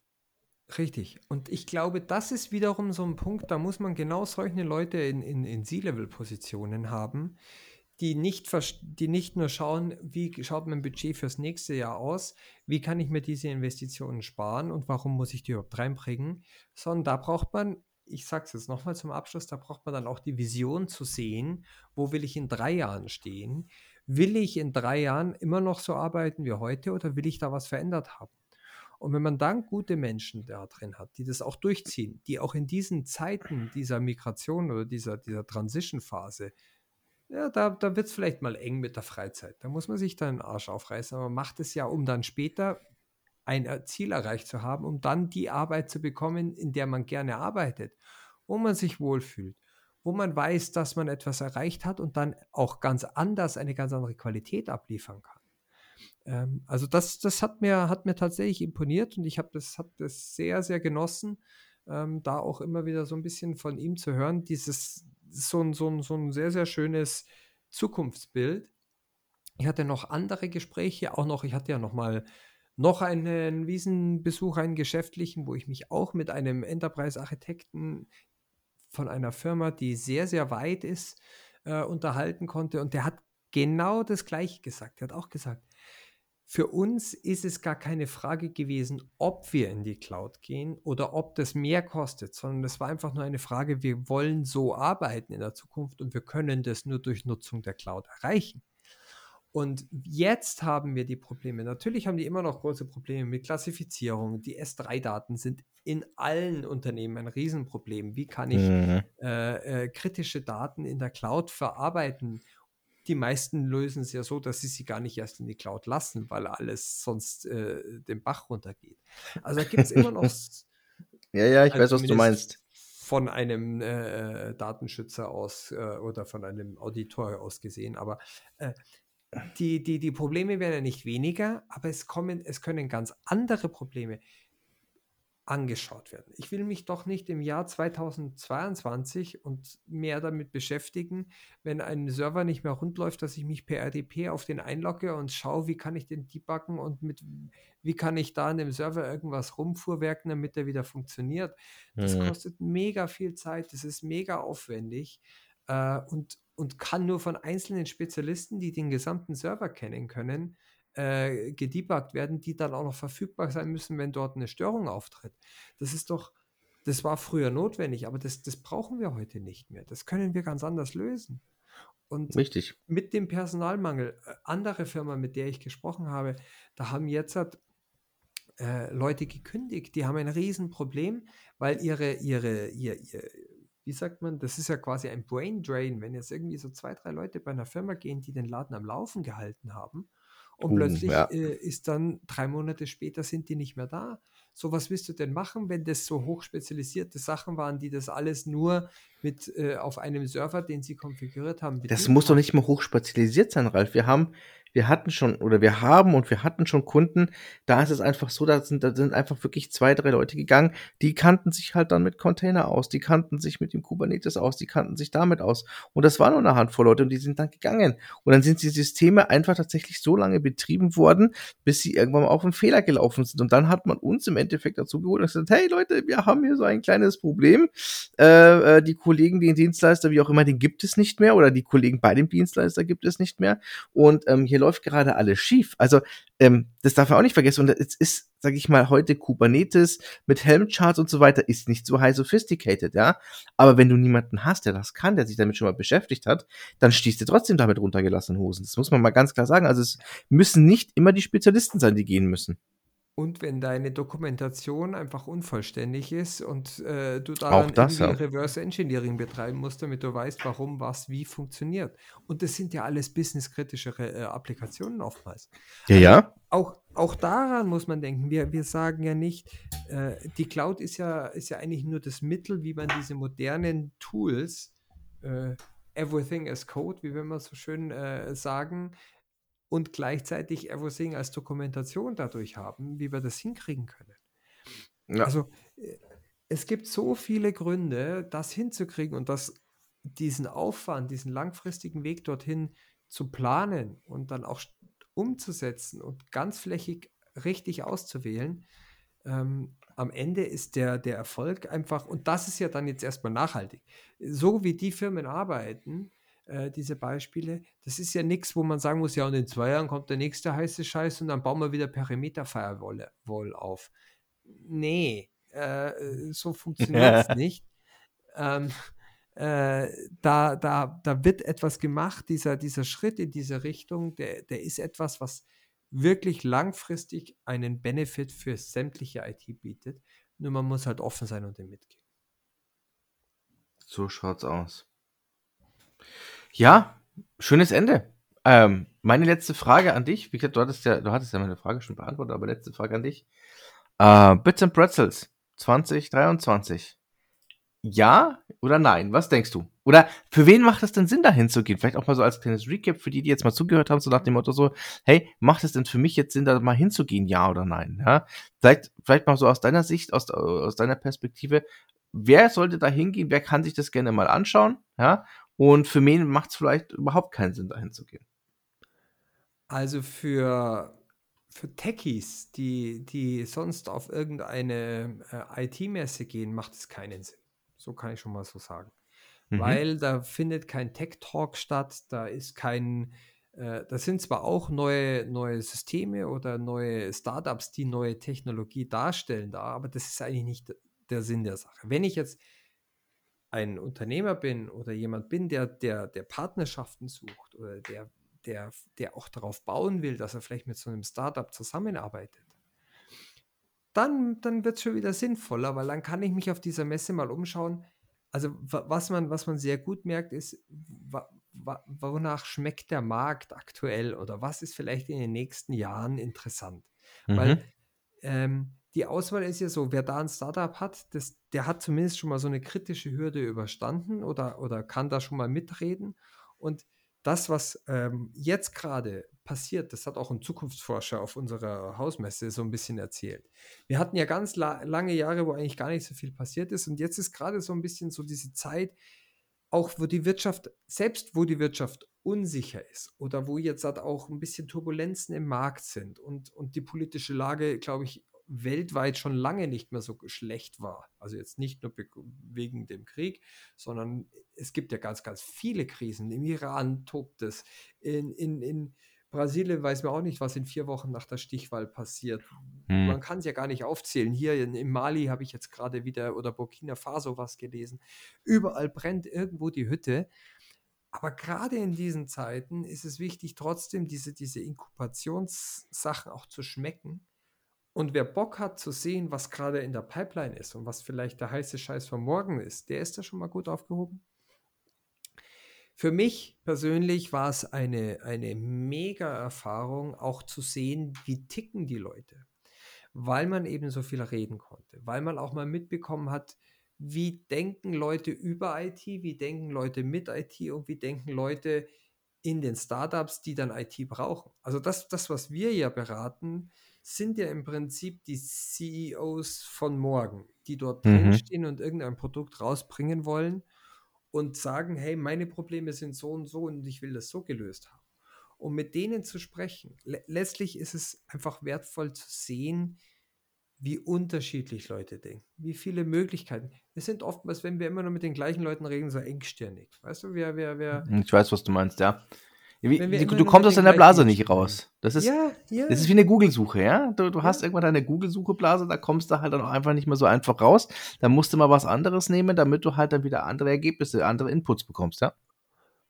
Richtig. Und ich glaube, das ist wiederum so ein Punkt, da muss man genau solche Leute in, in, in C-Level-Positionen haben, die nicht, die nicht nur schauen, wie schaut mein Budget fürs nächste Jahr aus, wie kann ich mir diese Investitionen sparen und warum muss ich die überhaupt reinbringen, sondern da braucht man, ich sage es jetzt nochmal zum Abschluss, da braucht man dann auch die Vision zu sehen, wo will ich in drei Jahren stehen. Will ich in drei Jahren immer noch so arbeiten wie heute oder will ich da was verändert haben? Und wenn man dann gute Menschen da drin hat, die das auch durchziehen, die auch in diesen Zeiten dieser Migration oder dieser, dieser Transition-Phase, ja, da, da wird es vielleicht mal eng mit der Freizeit. Da muss man sich dann den Arsch aufreißen, aber man macht es ja, um dann später ein äh, Ziel erreicht zu haben, um dann die Arbeit zu bekommen, in der man gerne arbeitet, wo man sich wohlfühlt, wo man weiß, dass man etwas erreicht hat und dann auch ganz anders eine ganz andere Qualität abliefern kann. Ähm, also das, das hat mir, hat mir tatsächlich imponiert und ich habe das, hab das sehr, sehr genossen, ähm, da auch immer wieder so ein bisschen von ihm zu hören. Dieses so ein, so ein, so ein sehr, sehr schönes Zukunftsbild. Ich hatte noch andere Gespräche, auch noch, ich hatte ja noch mal noch einen Wiesenbesuch, einen geschäftlichen, wo ich mich auch mit einem Enterprise-Architekten von einer Firma, die sehr, sehr weit ist, äh, unterhalten konnte. Und der hat genau das Gleiche gesagt. Er hat auch gesagt, für uns ist es gar keine Frage gewesen, ob wir in die Cloud gehen oder ob das mehr kostet, sondern es war einfach nur eine Frage, wir wollen so arbeiten in der Zukunft und wir können das nur durch Nutzung der Cloud erreichen. Und jetzt haben wir die Probleme. Natürlich haben die immer noch große Probleme mit Klassifizierung. Die S3-Daten sind in allen Unternehmen ein Riesenproblem. Wie kann ich Mhm. äh, äh, kritische Daten in der Cloud verarbeiten? Die meisten lösen es ja so, dass sie sie gar nicht erst in die Cloud lassen, weil alles sonst äh, den Bach runtergeht. Also da gibt es immer noch Ja, ja, ich also weiß, was du meinst. Von einem äh, Datenschützer aus äh, oder von einem Auditor aus gesehen, aber äh, die, die, die Probleme werden ja nicht weniger, aber es kommen, es können ganz andere Probleme. Angeschaut werden. Ich will mich doch nicht im Jahr 2022 und mehr damit beschäftigen, wenn ein Server nicht mehr rund läuft, dass ich mich per RDP auf den einlogge und schaue, wie kann ich den debuggen und mit wie kann ich da an dem Server irgendwas rumfuhrwerken, damit er wieder funktioniert. Das Mhm. kostet mega viel Zeit, das ist mega aufwendig äh, und, und kann nur von einzelnen Spezialisten, die den gesamten Server kennen können, äh, gedebuggt werden, die dann auch noch verfügbar sein müssen, wenn dort eine Störung auftritt. Das ist doch, das war früher notwendig, aber das, das brauchen wir heute nicht mehr. Das können wir ganz anders lösen. Und Richtig. mit dem Personalmangel, äh, andere Firma, mit der ich gesprochen habe, da haben jetzt äh, Leute gekündigt, die haben ein Riesenproblem, weil ihre, ihre, ihr, ihr, wie sagt man, das ist ja quasi ein Brain Drain, wenn jetzt irgendwie so zwei, drei Leute bei einer Firma gehen, die den Laden am Laufen gehalten haben und Uh, plötzlich ja. äh, ist dann drei Monate später sind die nicht mehr da. So was willst du denn machen, wenn das so hochspezialisierte Sachen waren, die das alles nur mit äh, auf einem Server, den sie konfiguriert haben, Das muss doch nicht mal hochspezialisiert sein, Ralf. Wir haben, wir hatten schon, oder wir haben und wir hatten schon Kunden, da ist es einfach so, da sind, da sind einfach wirklich zwei, drei Leute gegangen, die kannten sich halt dann mit Container aus, die kannten sich mit dem Kubernetes aus, die kannten sich damit aus. Und das war nur eine Handvoll Leute und die sind dann gegangen. Und dann sind die Systeme einfach tatsächlich so lange betrieben worden, bis sie irgendwann mal auf einen Fehler gelaufen sind. Und dann hat man uns im Endeffekt dazu geholt und gesagt, hey Leute, wir haben hier so ein kleines Problem. Äh, äh, die Kollegen, den Dienstleister, wie auch immer, den gibt es nicht mehr oder die Kollegen bei dem Dienstleister gibt es nicht mehr. Und ähm, hier läuft gerade alles schief. Also ähm, das darf man auch nicht vergessen. Und es ist, sage ich mal, heute Kubernetes mit Helm-Charts und so weiter ist nicht so high sophisticated, ja. Aber wenn du niemanden hast, der das kann, der sich damit schon mal beschäftigt hat, dann stehst du trotzdem damit runtergelassenen Hosen. Das muss man mal ganz klar sagen. Also es müssen nicht immer die Spezialisten sein, die gehen müssen. Und wenn deine Dokumentation einfach unvollständig ist und äh, du dann das, ja. Reverse Engineering betreiben musst, damit du weißt, warum was wie funktioniert. Und das sind ja alles businesskritischere äh, Applikationen oftmals. Ja, Also ja. auch, auch daran muss man denken. Wir, wir sagen ja nicht, äh, die Cloud ist ja, ist ja eigentlich nur das Mittel, wie man diese modernen Tools, äh, everything as code, wie wir immer so schön äh, sagen, und gleichzeitig everything als Dokumentation dadurch haben, wie wir das hinkriegen können. ja. Also äh, es gibt so viele Gründe, das hinzukriegen und das, diesen Aufwand, diesen langfristigen Weg dorthin zu planen und dann auch umzusetzen und ganzflächig richtig auszuwählen. Ähm, am Ende ist der, der Erfolg einfach, und das ist ja dann jetzt erstmal nachhaltig. So wie die Firmen arbeiten, äh, diese Beispiele, das ist ja nichts, wo man sagen muss, ja, und in zwei Jahren kommt der nächste heiße Scheiß und dann bauen wir wieder Perimeter-Firewall Wall auf. Nee, äh, so funktioniert es nicht. Ähm, äh, da, da, da wird etwas gemacht, dieser, dieser Schritt in diese Richtung, der, der ist etwas, was wirklich langfristig einen Benefit für sämtliche IT bietet. Nur man muss halt offen sein und den mitgehen. So schaut's aus. Ja, schönes Ende. Ähm, meine letzte Frage an dich, wie gesagt, du hattest ja, du hattest ja meine Frage schon beantwortet, aber letzte Frage an dich. Äh, Bits and Pretzels 2023. Ja oder nein? Was denkst du? Oder für wen macht es denn Sinn, dahin zu gehen? Vielleicht auch mal so als kleines Recap für die, die jetzt mal zugehört haben, so nach dem Motto so, hey, macht es denn für mich jetzt Sinn, da mal hinzugehen? Ja oder nein? Ja? Vielleicht, vielleicht mal so aus deiner Sicht, aus, aus deiner Perspektive, wer sollte da hingehen? Wer kann sich das gerne mal anschauen? Ja? Und für wen macht es vielleicht überhaupt keinen Sinn, dahin zu gehen? Also für, für Techies, die, die sonst auf irgendeine äh, IT-Messe gehen, macht es keinen Sinn. So kann ich schon mal so sagen. Mhm. Weil da findet kein Tech-Talk statt, da ist kein, äh, das sind zwar auch neue, neue Systeme oder neue Startups, die neue Technologie darstellen da, aber das ist eigentlich nicht der Sinn der Sache. Wenn ich jetzt ein Unternehmer bin oder jemand bin, der, der, der Partnerschaften sucht oder der, der, der auch darauf bauen will, dass er vielleicht mit so einem Startup zusammenarbeitet, dann, dann wird es schon wieder sinnvoller, weil dann kann ich mich auf dieser Messe mal umschauen. Also wa- was man, was man sehr gut merkt, ist, wonach schmeckt der Markt aktuell oder was ist vielleicht in den nächsten Jahren interessant. Mhm. Weil ähm, die Auswahl ist ja so, wer da ein Startup hat, das, der hat zumindest schon mal so eine kritische Hürde überstanden oder, oder kann da schon mal mitreden. Und das, was ähm, jetzt gerade passiert, das hat auch ein Zukunftsforscher auf unserer Hausmesse so ein bisschen erzählt. Wir hatten ja ganz la lange Jahre, wo eigentlich gar nicht so viel passiert ist und jetzt ist gerade so ein bisschen so diese Zeit, auch wo die Wirtschaft, selbst wo die Wirtschaft unsicher ist oder wo jetzt halt auch ein bisschen Turbulenzen im Markt sind und, und die politische Lage, glaube ich, weltweit schon lange nicht mehr so schlecht war. Also jetzt nicht nur wegen dem Krieg, sondern es gibt ja ganz, ganz viele Krisen. Im Iran tobt es, in, in, in Brasilien weiß man auch nicht, was in vier Wochen nach der Stichwahl passiert. Hm. Man kann es ja gar nicht aufzählen. Hier in, in Mali habe ich jetzt gerade wieder oder Burkina Faso was gelesen. Überall brennt irgendwo die Hütte. Aber gerade in diesen Zeiten ist es wichtig, trotzdem diese, diese Inkubationssachen auch zu schmecken. Und wer Bock hat zu sehen, was gerade in der Pipeline ist und was vielleicht der heiße Scheiß von morgen ist, der ist da schon mal gut aufgehoben. Für mich persönlich war es eine, eine mega Erfahrung, auch zu sehen, wie ticken die Leute, weil man eben so viel reden konnte, weil man auch mal mitbekommen hat, wie denken Leute über IT, wie denken Leute mit IT und wie denken Leute in den Startups, die dann IT brauchen. Also das, das was wir ja beraten, sind ja im Prinzip die CEOs von morgen, die dort mhm. drinstehen und irgendein Produkt rausbringen wollen und sagen, hey, meine Probleme sind so und so und ich will das so gelöst haben. Um mit denen zu sprechen, letztlich ist es einfach wertvoll zu sehen, wie unterschiedlich Leute denken, wie viele Möglichkeiten. Wir sind oftmals, wenn wir immer nur mit den gleichen Leuten reden, so engstirnig. Weißt du, wer, wer, wer. Ich weiß, was du meinst, ja. Wie, du kommst aus deiner Blase nicht raus. Das ist, ja, ja. das ist wie eine Google-Suche, ja? Du, du ja. hast irgendwann deine Google-Suche-Blase, da kommst du halt dann auch einfach nicht mehr so einfach raus. Da musst du mal was anderes nehmen, damit du halt dann wieder andere Ergebnisse, andere Inputs bekommst, ja?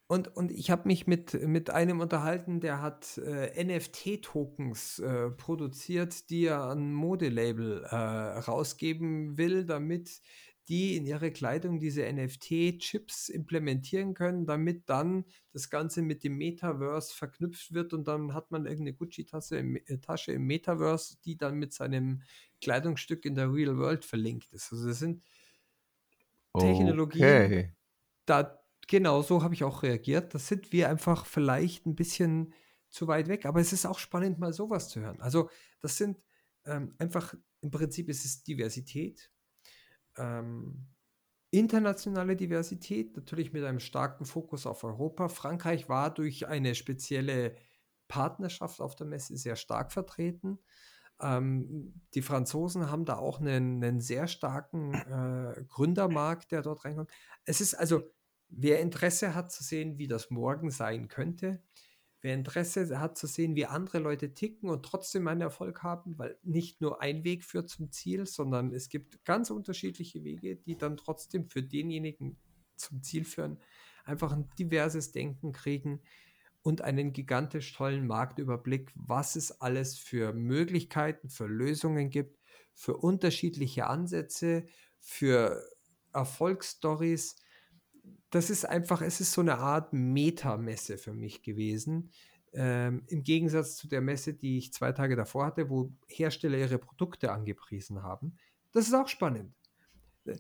Und, und ich habe mich mit, mit einem unterhalten, der hat äh, NFT-Tokens äh, produziert, die er an Modelabel äh, rausgeben will, damit die in ihre Kleidung diese NFT-Chips implementieren können, damit dann das Ganze mit dem Metaverse verknüpft wird und dann hat man irgendeine Gucci-Tasche im, äh, Tasche im Metaverse, die dann mit seinem Kleidungsstück in der Real World verlinkt ist. Also das sind Technologien, okay. da genau so habe ich auch reagiert. Das sind wir einfach vielleicht ein bisschen zu weit weg, aber es ist auch spannend, mal sowas zu hören. Also das sind ähm, einfach, im Prinzip ist es Diversität, ähm, internationale Diversität, natürlich mit einem starken Fokus auf Europa. Frankreich war durch eine spezielle Partnerschaft auf der Messe sehr stark vertreten. Ähm, die Franzosen haben da auch einen, einen sehr starken äh, Gründermarkt, der dort reinkommt. Es ist also, wer Interesse hat zu sehen, wie das morgen sein könnte, Wer Interesse hat zu sehen, wie andere Leute ticken und trotzdem einen Erfolg haben, weil nicht nur ein Weg führt zum Ziel, sondern es gibt ganz unterschiedliche Wege, die dann trotzdem für denjenigen zum Ziel führen, einfach ein diverses Denken kriegen und einen gigantisch tollen Marktüberblick, was es alles für Möglichkeiten, für Lösungen gibt, für unterschiedliche Ansätze, für Erfolgsstories das ist einfach, es ist so eine Art Metamesse für mich gewesen. Ähm, Im Gegensatz zu der Messe, die ich zwei Tage davor hatte, wo Hersteller ihre Produkte angepriesen haben. Das ist auch spannend. Äh,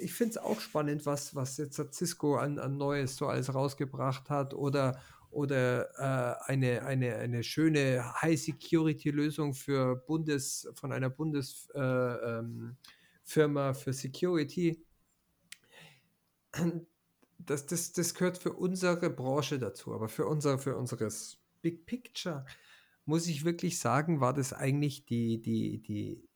ich finde es auch spannend, was, was jetzt Cisco an, an Neues so alles rausgebracht hat oder, oder äh, eine, eine, eine schöne High-Security-Lösung für Bundes, von einer Bundesfirma äh, ähm, für Security das, das, das gehört für unsere Branche dazu, aber für unser, für unseres Big Picture muss ich wirklich sagen, war das eigentlich die, die, die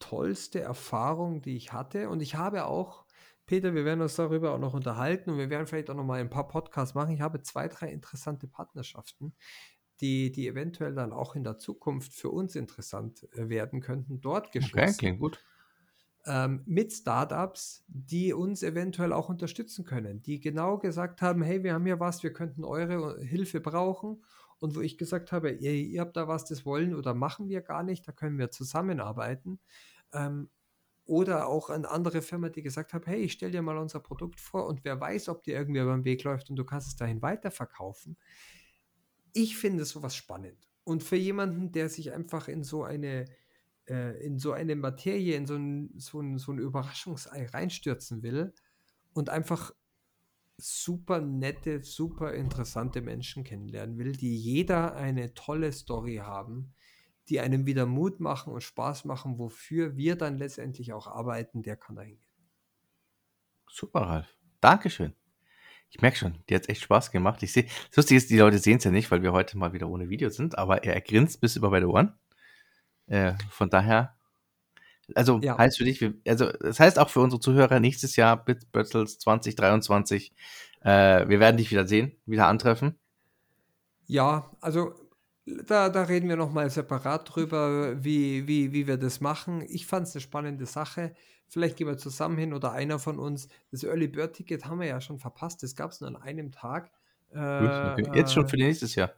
tollste Erfahrung, die ich hatte. Und ich habe auch, Peter, wir werden uns darüber auch noch unterhalten und wir werden vielleicht auch noch mal ein paar Podcasts machen. Ich habe zwei, drei interessante Partnerschaften, die, die eventuell dann auch in der Zukunft für uns interessant äh, werden könnten, dort geschlossen. Okay, klingt gut ähm, mit Startups, die uns eventuell auch unterstützen können, die genau gesagt haben, hey, wir haben hier was, wir könnten eure Hilfe brauchen. Und wo ich gesagt habe, ihr, ihr habt da was, das wollen oder machen wir gar nicht, da können wir zusammenarbeiten. Ähm, oder auch eine andere Firma, die gesagt hat, hey, ich stelle dir mal unser Produkt vor und wer weiß, ob dir irgendwie über den Weg läuft und du kannst es dahin weiterverkaufen. Ich finde sowas spannend. Und für jemanden, der sich einfach in so eine äh, in so eine Materie, in so ein, so ein, so ein Überraschungsei reinstürzen will und einfach super nette, super interessante Menschen kennenlernen will, die jeder eine tolle Story haben, die einem wieder Mut machen und Spaß machen, wofür wir dann letztendlich auch arbeiten, der kann da hingehen. Super, Ralf. Dankeschön. Ich merke schon, dir hat echt Spaß gemacht. Ich sehe, das Lustige ist, die Leute sehen es ja nicht, weil wir heute mal wieder ohne Video sind, aber er grinst bis über beide Ohren. Äh, von daher, also Ja. heißt für dich, wir, also das heißt auch für unsere Zuhörer nächstes Jahr Bitbattles 2023, äh, wir werden dich wieder sehen, wieder antreffen. Ja, also da, da reden wir nochmal separat drüber, wie, wie, wie wir das machen. Ich fand es eine spannende Sache. Vielleicht gehen wir zusammen hin oder einer von uns. Das Early Bird Ticket haben wir ja schon verpasst. Das gab es nur an einem Tag. Gut, okay. Jetzt schon Äh, für nächstes Jahr.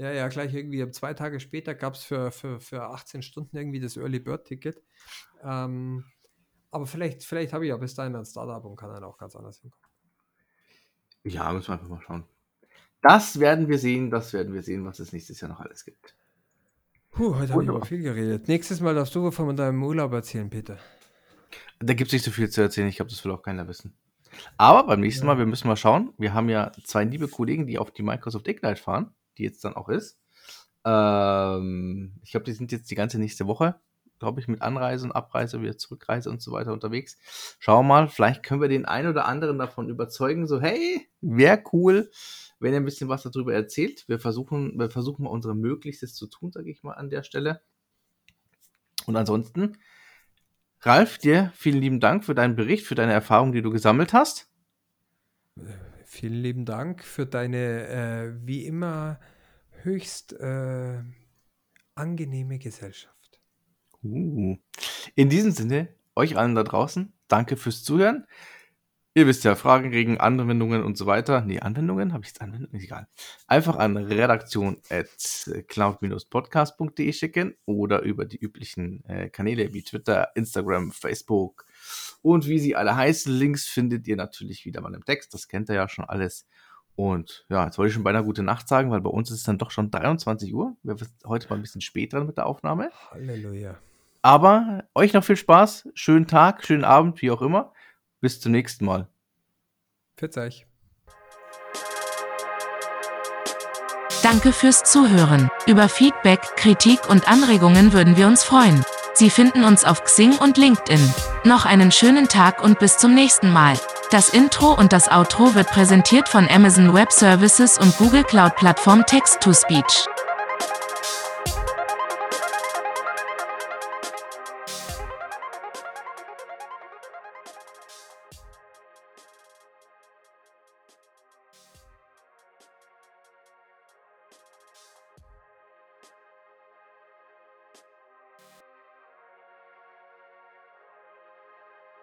Ja, ja, gleich irgendwie zwei Tage später gab es für, für, für 18 Stunden irgendwie das Early Bird Ticket. Ähm, aber vielleicht, vielleicht habe ich ja bis dahin ein Startup und kann dann auch ganz anders hinkommen. Ja, müssen wir einfach mal schauen. Das werden wir sehen, das werden wir sehen, was es nächstes Jahr noch alles gibt. Puh, heute habe ich aber viel geredet. Nächstes Mal darfst du von deinem Urlaub erzählen, Peter. Da gibt es nicht so viel zu erzählen. Ich glaube, das will auch keiner wissen. Aber beim nächsten Ja. Mal, wir müssen mal schauen. Wir haben ja zwei liebe Kollegen, die auf die Microsoft Ignite fahren, die jetzt dann auch ist. Ähm, ich glaube, die sind jetzt die ganze nächste Woche, glaube ich, mit Anreise und Abreise, wieder Zurückreise und so weiter unterwegs. Schauen wir mal, vielleicht können wir den einen oder anderen davon überzeugen, so, hey, wäre cool, wenn ihr ein bisschen was darüber erzählt. Wir versuchen, wir versuchen mal unsere Möglichstes zu tun, sage ich mal an der Stelle. Und ansonsten, Ralf, dir vielen lieben Dank für deinen Bericht, für deine Erfahrungen, die du gesammelt hast. Vielen lieben Dank für deine äh, wie immer höchst äh, angenehme Gesellschaft. Uh. In diesem Sinne, euch allen da draußen, danke fürs Zuhören. Ihr wisst ja, Fragen, Regen, Anwendungen und so weiter. Nee, Anwendungen? Habe ich jetzt Anwendungen? Egal. Einfach an redaktion at cloud-podcast.de schicken oder über die üblichen äh, Kanäle wie Twitter, Instagram, Facebook und wie sie alle heißen. Links findet ihr natürlich wieder mal im Text. Das kennt ihr ja schon alles. Und ja, jetzt wollte ich schon beinahe gute Nacht sagen, weil bei uns ist es dann doch schon 23 Uhr. Wir sind heute mal ein bisschen spät dran mit der Aufnahme. Halleluja. Aber euch noch viel Spaß, schönen Tag, schönen Abend, wie auch immer. Bis zum nächsten Mal. Pfiat euch. Danke fürs Zuhören. Über Feedback, Kritik und Anregungen würden wir uns freuen. Sie finden uns auf Xing und LinkedIn. Noch einen schönen Tag und bis zum nächsten Mal. Das Intro und das Outro wird präsentiert von Amazon Web Services und Google Cloud Plattform Text-to-Speech.